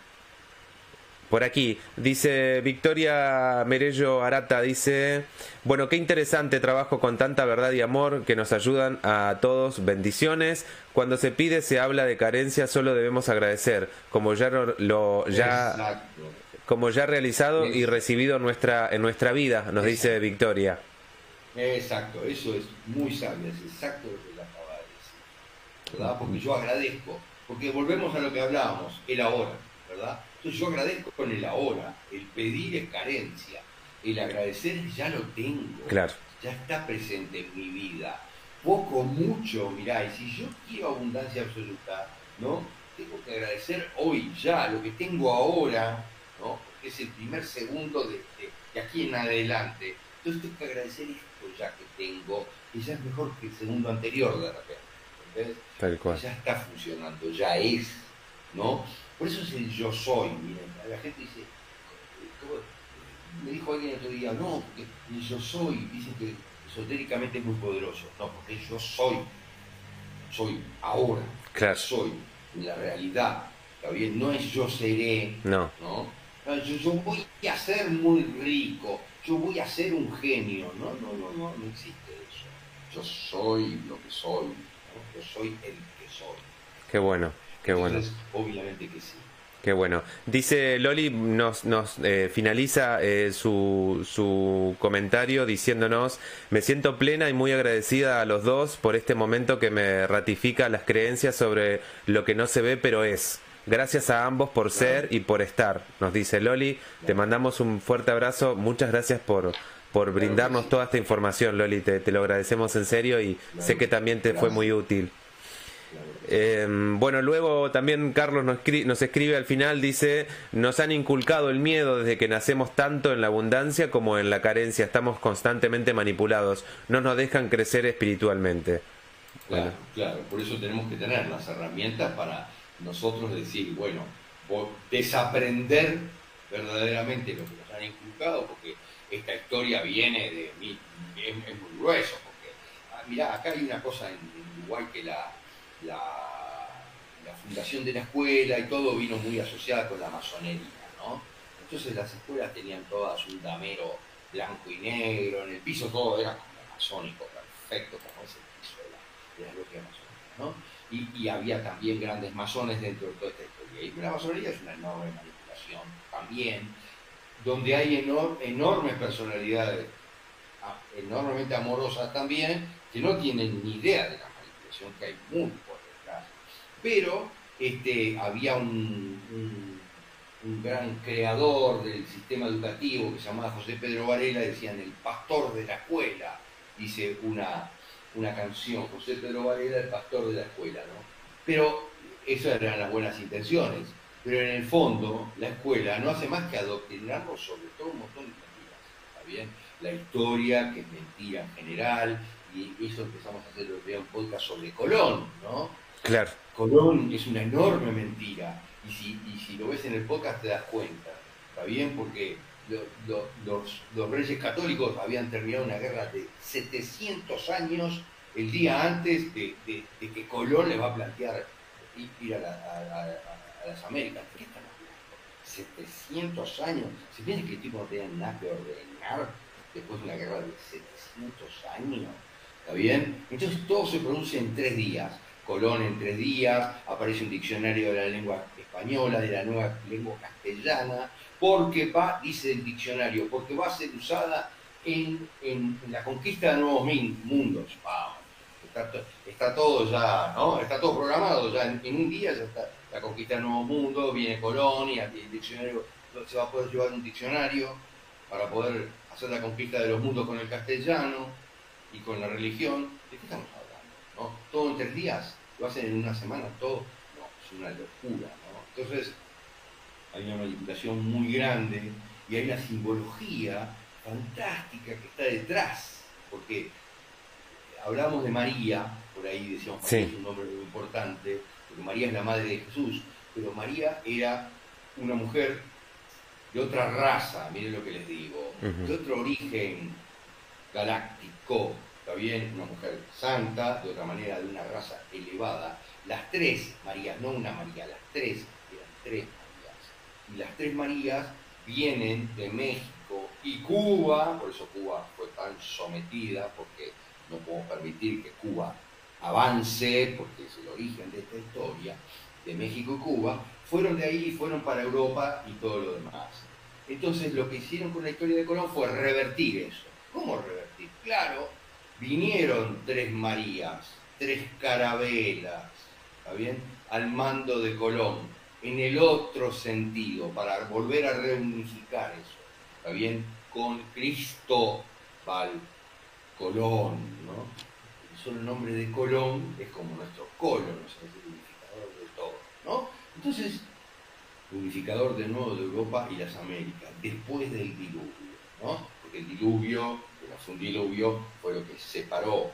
por aquí, dice Victoria Merello Arata, dice, bueno, qué interesante trabajo con tanta verdad y amor que nos ayudan a todos, bendiciones. Cuando se pide, se habla de carencia, solo debemos agradecer, como ya lo, ya, como ya realizado y recibido en nuestra, en nuestra vida, nos dice Victoria. Exacto, eso es muy sabio, es exacto lo que acaba de decir, ¿verdad? Porque yo agradezco, porque volvemos a lo que hablábamos, el ahora, ¿verdad? Entonces yo agradezco con el ahora, el pedir es carencia, el agradecer ya lo tengo, claro. ya está presente en mi vida. Poco, mucho, mirá, y si yo quiero abundancia absoluta, ¿no? Tengo que agradecer hoy ya, lo que tengo ahora, ¿no? Que es el primer segundo de, aquí en adelante. Entonces tengo que agradecer esto ya que tengo, que ya es mejor que el segundo anterior de repente. Tal cual. Ya está funcionando, ya es, ¿no? Por eso es el yo soy. Miren, la gente dice, me dijo alguien el otro día, no, porque el yo soy, dicen que esotéricamente es muy poderoso. No, porque yo soy, soy ahora, claro. soy la realidad. ¿Está bien? No es yo seré, no. ¿no? Yo, voy a ser muy rico, yo voy a ser un genio. No, no, no, no, no existe eso. Yo soy lo que soy, yo soy el que soy. Qué bueno. Qué bueno. obviamente que sí. Qué bueno. Dice Loli, nos, nos eh, finaliza eh, su, su comentario diciéndonos, me siento plena y muy agradecida a los dos por este momento que me ratifica las creencias sobre lo que no se ve pero es. Gracias a ambos por ser y por estar, nos dice Loli. Te mandamos un fuerte abrazo. Muchas gracias por, por brindarnos toda esta información, Loli. Te, te, lo agradecemos en serio y sé que también te fue muy útil. Eh, bueno, luego también Carlos nos, nos, escribe al final, dice, nos han inculcado el miedo desde que nacemos tanto en la abundancia como en la carencia, estamos constantemente manipulados, no nos dejan crecer espiritualmente. Claro, claro, por eso tenemos que tener las herramientas para nosotros decir, bueno, desaprender verdaderamente lo que nos han inculcado, porque esta historia viene de mí, es, muy grueso, porque, ah, mirá, acá hay una cosa en Uruguay que la la, fundación de la escuela y todo vino muy asociada con la masonería, ¿no? Entonces las escuelas tenían todas un damero blanco y negro, en el piso todo era como masónico, perfecto, como ese piso de la, logia masónica, ¿no? Y, había también grandes masones dentro de toda esta historia. Y la masonería es una enorme manipulación también, donde hay enormes personalidades, enormemente amorosas también, que no tienen ni idea de la manipulación que hay muy pero este, había un, un, gran creador del sistema educativo que se llamaba José Pedro Varela, decían el pastor de la escuela, dice una, una canción, José Pedro Varela, el pastor de la escuela, ¿no? Pero esas eran las buenas intenciones, pero en el fondo la escuela no hace más que adoctrinarnos sobre todo un montón de mentiras, ¿está bien? La historia, que es mentira en general, y eso empezamos a hacer un podcast sobre Colón, ¿no? Claro. Colón es una enorme mentira. Y si, y si lo ves en el podcast te das cuenta. ¿Está bien? Porque los, reyes católicos habían terminado una guerra de 700 años el día antes de, que Colón le va a plantear ir a, las Américas. ¿De qué están hablando? 700 años. ¿Se piensa que el tipo no tenía nada que ordenar después de una guerra de 700 años? ¿Está bien? Entonces todo se produce en tres días. Colón en tres días, aparece un diccionario de la lengua española, de la nueva lengua castellana, porque va, dice el diccionario, porque va a ser usada en, la conquista de nuevos mundos. está, todo ya, ¿no? Está todo programado, ya en, un día ya está la conquista de nuevos mundos, viene Colón y el diccionario se va a poder llevar un diccionario para poder hacer la conquista de los mundos con el castellano y con la religión, ¿de qué estamos hablando? ¿no? Todo en tres días, lo hacen en una semana, todo, no, es una locura. ¿no? Entonces, hay una manipulación muy grande y hay una simbología fantástica que está detrás, porque hablamos de María, por ahí decíamos que es un nombre muy importante, porque María es la madre de Jesús, pero María era una mujer de otra raza, miren lo que les digo, de otro origen galáctico, ¿está bien? Una mujer santa, de otra manera, de una raza elevada. Las tres Marías, no una María, las tres, eran tres. Y las tres Marías vienen de México y Cuba, por eso Cuba fue tan sometida, porque no podemos permitir que Cuba avance, porque es el origen de esta historia, de México y Cuba, fueron de ahí fueron para Europa y todo lo demás. Entonces lo que hicieron con la historia de Colón fue revertir eso. ¿Cómo revertir? Claro, vinieron tres Marías, tres carabelas, ¿está bien? Al mando de Colón, en el otro sentido, para volver a reunificar eso, ¿está bien? Con Cristóbal Colón, ¿no? Solo el nombre de Colón es como nuestro colon, es el unificador de todo, ¿no? Entonces, unificador de nuevo de Europa y las Américas, después del diluvio, ¿no? Porque el diluvio, que no fue un diluvio, fue lo que separó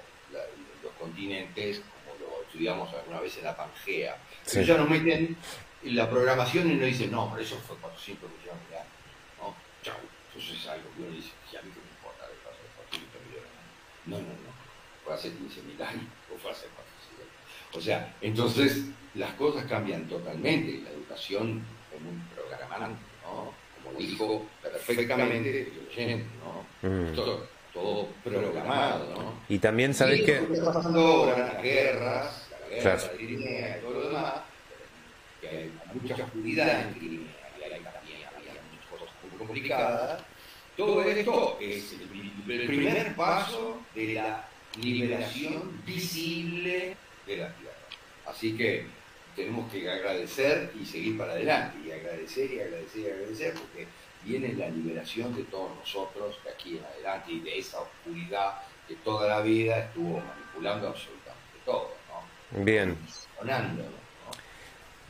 los continentes, como lo estudiamos alguna vez en la Pangea. Pero ya nos meten en la programación y nos dicen, no, pero eso fue 400 millones de años, ¿no? Chau. Entonces es algo que uno dice, ya a mí que me importa de pasó 400 millones de años. No, no, no. Fue hace 15.000 años o fue hace 400 O sea, entonces las cosas cambian totalmente. La educación es muy programada, ¿no? Como dijo perfectamente el oyente, ¿no? Mm. Todo, todo, programado, ¿no? Y también sabes que... Está pasando ahora las guerras, la guerra claro. de Crimea y todo lo demás, que hay mucha oscuridad en Crimea, y hay también había muchas cosas muy complicadas. Todo esto es el, primer paso de la liberación visible de la tierra. Así que tenemos que agradecer y seguir para adelante, y agradecer y agradecer y agradecer, porque viene la liberación de todos nosotros de aquí en adelante y de esa oscuridad que toda la vida estuvo manipulando absolutamente todo, ¿no? Bien.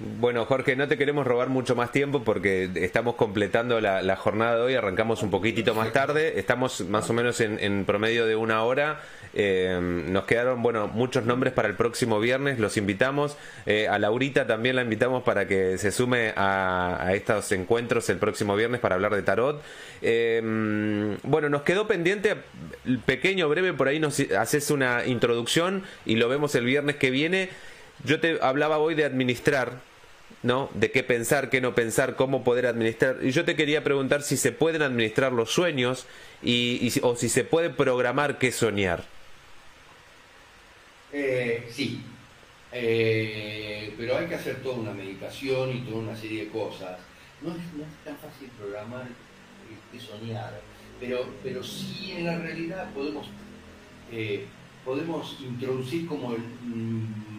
Bueno, Jorge, no te queremos robar mucho más tiempo porque estamos completando la, jornada de hoy, arrancamos un poquitito más tarde, estamos más o menos en, promedio de una hora. Eh, nos quedaron, bueno, muchos nombres para el próximo viernes, los invitamos. Eh, a Laurita también la invitamos para que se sume a, estos encuentros el próximo viernes para hablar de tarot. Eh, bueno, nos quedó pendiente, pequeño, breve, por ahí nos haces una introducción y lo vemos el viernes que viene. Yo te hablaba hoy de administrar, ¿no? De qué pensar, qué no pensar, cómo poder administrar. Y yo te quería preguntar si se pueden administrar los sueños y, o si se puede programar qué soñar. Eh, sí, eh, pero hay que hacer toda una meditación y toda una serie de cosas. No es, tan fácil programar qué soñar, pero, pero sí en la realidad podemos, eh, podemos introducir como el... Mm,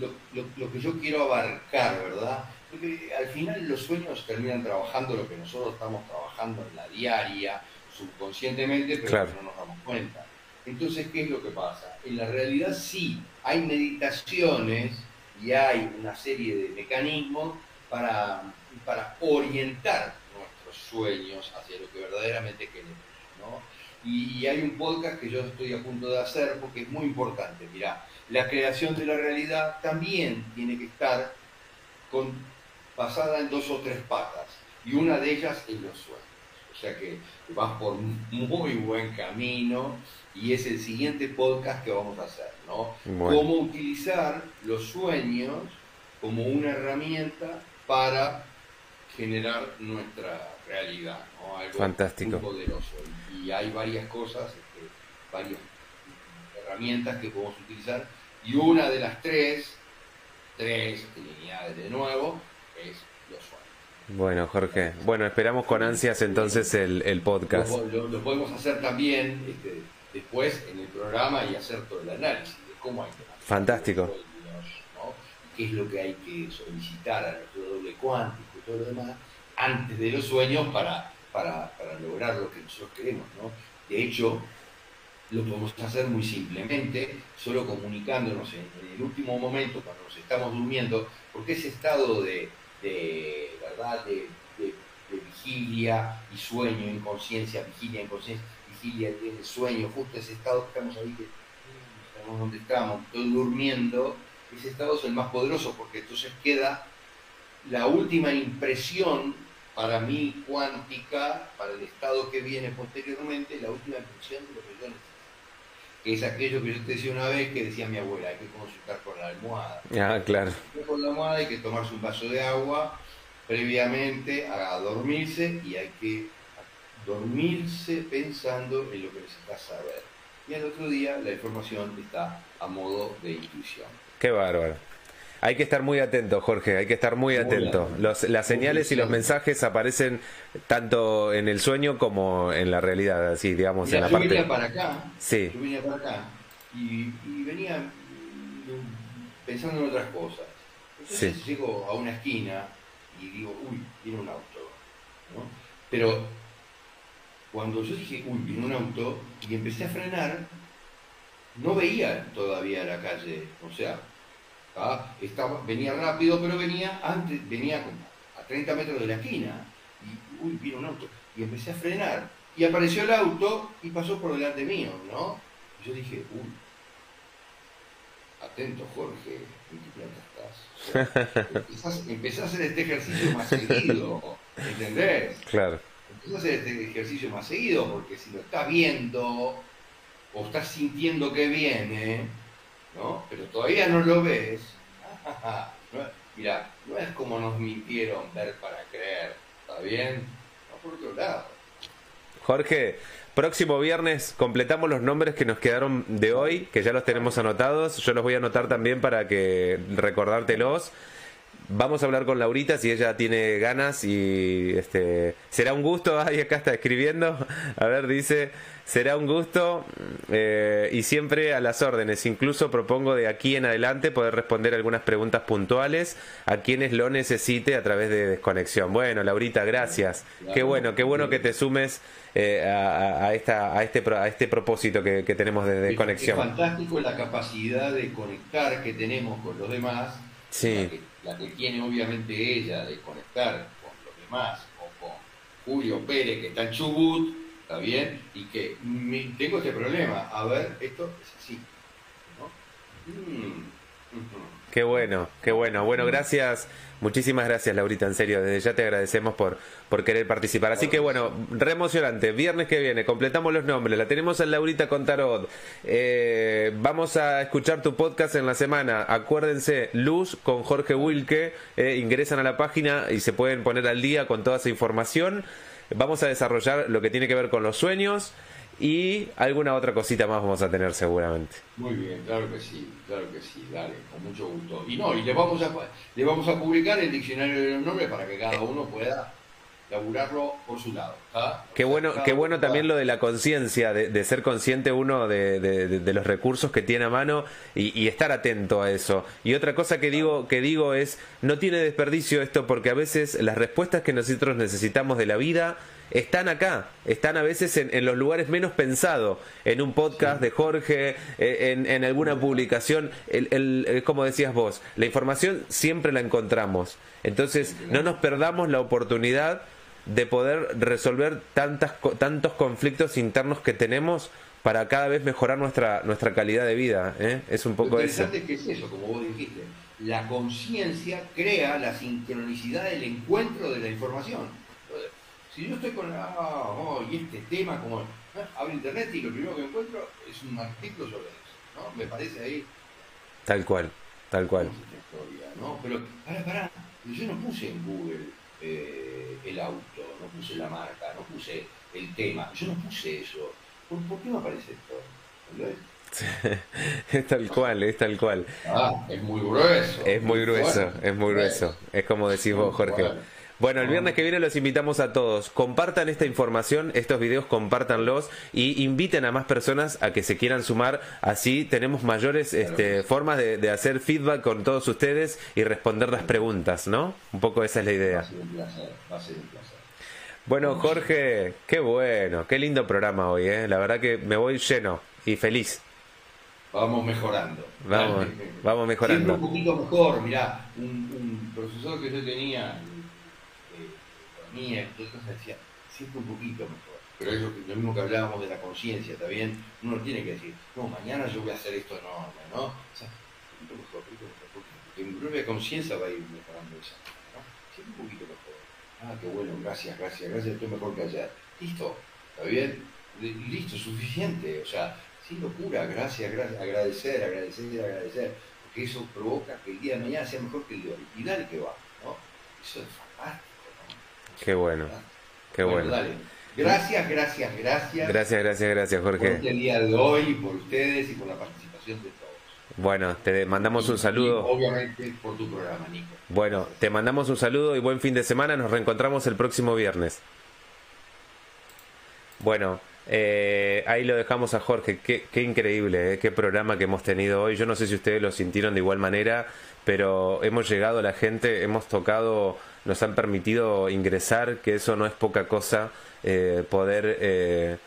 lo, que yo quiero abarcar, ¿verdad? Porque al final los sueños terminan trabajando lo que nosotros estamos trabajando en la diaria, subconscientemente, pero no nos damos cuenta. Entonces, ¿qué es lo que pasa? En la realidad sí, hay meditaciones y hay una serie de mecanismos para, para orientar nuestros sueños hacia lo que verdaderamente queremos. ¿no? Y, hay un podcast que yo estoy a punto de hacer porque es muy importante. Mirá, la creación de la realidad también tiene que estar con, basada en dos o tres patas, y una de ellas es los sueños. O sea que vas por muy buen camino y es el siguiente podcast que vamos a hacer, ¿no? Cómo utilizar los sueños como una herramienta para generar nuestra realidad, ¿no? Algo Fantástico. muy poderoso. Y hay varias cosas, este, varias herramientas que podemos utilizar y una de las tres, tres unidades de nuevo, es los sueños. Bueno, Jorge, bueno, esperamos con ansias entonces el, el podcast. Lo, podemos hacer también este, después en el programa y hacer todo el análisis de cómo hay que Fantástico. qué es lo que hay que solicitar a nuestro doble cuántico y todo lo demás antes de los sueños para, para, para lograr lo que nosotros queremos. ¿no? De hecho, lo podemos hacer muy simplemente, solo comunicándonos en, el último momento, cuando nos estamos durmiendo, porque ese estado de, ¿verdad? De, vigilia y sueño, inconsciencia, vigilia, inconsciencia, vigilia, sueño, justo ese estado que estamos ahí, que estamos donde estamos, durmiendo, ese estado es el más poderoso porque entonces queda la última impresión para mí cuántica, para el estado que viene posteriormente, la última impresión de lo que yo necesito es aquello que yo te decía una vez que decía mi abuela, hay que consultar con la almohada. Ah, claro. Con la almohada hay que tomarse un vaso de agua previamente a dormirse y hay que dormirse pensando en lo que necesitas saber. Y al otro día la información está a modo de intuición. Qué bárbaro. Hay que estar muy atento, Jorge, hay que estar muy, atento. las señales y los mensajes aparecen tanto en el sueño como en la realidad, así, digamos, en la yo parte... venía para acá, sí. yo venía para acá y, venía mm, pensando en otras cosas. Entonces llego a una esquina y digo, uy, viene un auto. ¿no? Pero cuando yo dije, uy, viene un auto, y empecé a frenar, no veía todavía la calle, o sea, estaba, venía rápido, pero venía antes, venía como a 30 metros de la esquina. Y uy, vino un auto. Y empecé a frenar. Y apareció el auto y pasó por delante mío, ¿no? Y yo dije, uy, atento Jorge, ¿en qué planta estás? empezás, a hacer este ejercicio más seguido, ¿entendés? Claro. Empezás a hacer este ejercicio más seguido, porque si lo estás viendo o estás sintiendo que viene, ¿no? Pero todavía no lo ves. Mira, no es como nos mintieron ver para creer, ¿está bien? No por otro lado. Jorge, próximo viernes completamos los nombres que nos quedaron de hoy, que ya los tenemos anotados. Yo los voy a anotar también para que recordártelos. Vamos a hablar con Laurita si ella tiene ganas y este será un gusto. Ay, acá está escribiendo. A ver, dice será un gusto eh, y siempre a las órdenes. Incluso propongo de aquí en adelante poder responder algunas preguntas puntuales a quienes lo necesite a través de desconexión. Bueno, Laurita, gracias. Qué bueno, qué bueno que te sumes eh, a, esta, a, este, a este propósito que, tenemos de desconexión. Es fantástico la capacidad de conectar que tenemos con los demás. Sí. La, que, tiene obviamente ella de conectar con los demás o con Julio Pérez que está en Chubut ¿está bien? Y que tengo este problema, a ver, esto es así. Mm, qué bueno, qué bueno. Bueno, gracias, muchísimas gracias Laurita, en serio, desde ya te agradecemos por, por querer participar. Así que bueno, re emocionante, viernes que viene, completamos los nombres, la tenemos en Laurita con Tarot. Eh, vamos a escuchar tu podcast en la semana, acuérdense, Luz con Jorge Wilke, eh, ingresan a la página y se pueden poner al día con toda esa información. Vamos a desarrollar lo que tiene que ver con los sueños y alguna otra cosita más vamos a tener seguramente. Muy bien, claro que sí, claro que sí, dale, con mucho gusto. Y no, y le vamos a, le vamos a publicar el diccionario de los nombres para que cada uno pueda laburarlo por su lado. Qué bueno, qué bueno también lo de la conciencia, de, ser consciente uno de, los recursos que tiene a mano y, estar atento a eso. Y otra cosa que digo, que digo es, no tiene desperdicio esto porque a veces las respuestas que nosotros necesitamos de la vida están acá, están a veces en, los lugares menos pensados, en un podcast de Jorge, eh, en, alguna publicación, el, como decías vos, la información siempre la encontramos. Entonces, no nos perdamos la oportunidad de poder resolver tantas, tantos conflictos internos que tenemos para cada vez mejorar nuestra, nuestra calidad de vida. ¿eh? Es un poco eso. Lo que es eso, como vos dijiste. La conciencia crea la sincronicidad del encuentro de la información. Si yo estoy con, ah, oh, y este tema, como abro internet y lo primero que encuentro es un artículo sobre eso, ¿no? Me parece ahí. Tal cual, tal cual. ¿no? Pero, para, para, yo no puse en Google eh, el auto, no puse la marca, no puse el tema, yo no puse eso. ¿Por, qué me aparece esto? es tal cual, es tal cual. Ah, es muy grueso. Es muy grueso, es muy grueso. Es como decís vos, Jorge. Bueno, el viernes que viene los invitamos a todos. Compartan esta información, estos videos, compártanlos y inviten a más personas a que se quieran sumar. Así tenemos mayores este, formas de, hacer feedback con todos ustedes y responder las preguntas, ¿no? Un poco esa es la idea. Va a ser un placer. Bueno, Jorge, qué bueno, qué lindo programa hoy, ¿eh? La verdad que me voy lleno, y feliz. Vamos mejorando. Vamos, vamos mejorando. Siempre un poquito mejor, mirá, un, un profesor que yo tenía, economía, decía, siempre un poquito mejor. Pero es lo, mismo que hablábamos de la conciencia, ¿está bien? Uno tiene que decir, no, mañana yo voy a hacer esto enorme, ¿no? O sea, poquito mejor, poquito mejor, porque mi propia conciencia va a ir mejorando eso, ¿no? Siempre un poquito mejor. Ah, qué bueno, gracias, gracias, gracias, estoy mejor que ayer. Listo, ¿está bien? Listo, suficiente. O sea, sin locura, gracias, gracias, agradecer, agradecer, agradecer. Porque eso provoca que el día de mañana sea mejor que el. Y dale que va, ¿no? Eso es fantástico. Qué bueno, qué bueno. Dale. Gracias, gracias, gracias. Gracias, gracias, gracias, Jorge. Por este día de hoy, por ustedes y por la participación de todos. Bueno, te mandamos un saludo. obviamente por tu programa, Nico. Bueno, te mandamos un saludo y buen fin de semana. Nos reencontramos el próximo viernes. Bueno, eh, ahí lo dejamos a Jorge. Qué, increíble, eh, qué programa que hemos tenido hoy. Yo no sé si ustedes lo sintieron de igual manera, pero hemos llegado a la gente, hemos tocado, nos han permitido ingresar, que eso no es poca cosa, eh, poder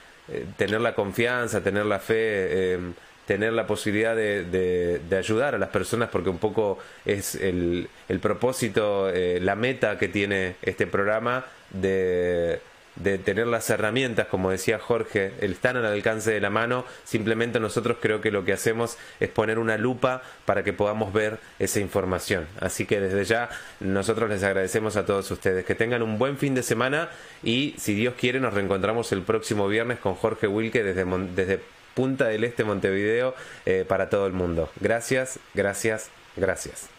tener la confianza, tener la fe tener la posibilidad de, de, ayudar a las personas porque un poco es el, el propósito, la meta que tiene este programa de de tener las herramientas, como decía Jorge, están al alcance de la mano, simplemente nosotros creo que lo que hacemos es poner una lupa para que podamos ver esa información. Así que desde ya nosotros les agradecemos a todos ustedes. Que tengan un buen fin de semana y si Dios quiere nos reencontramos el próximo viernes con Jorge Wilke desde, desde Punta del Este, Montevideo, eh, para todo el mundo. Gracias, gracias, gracias.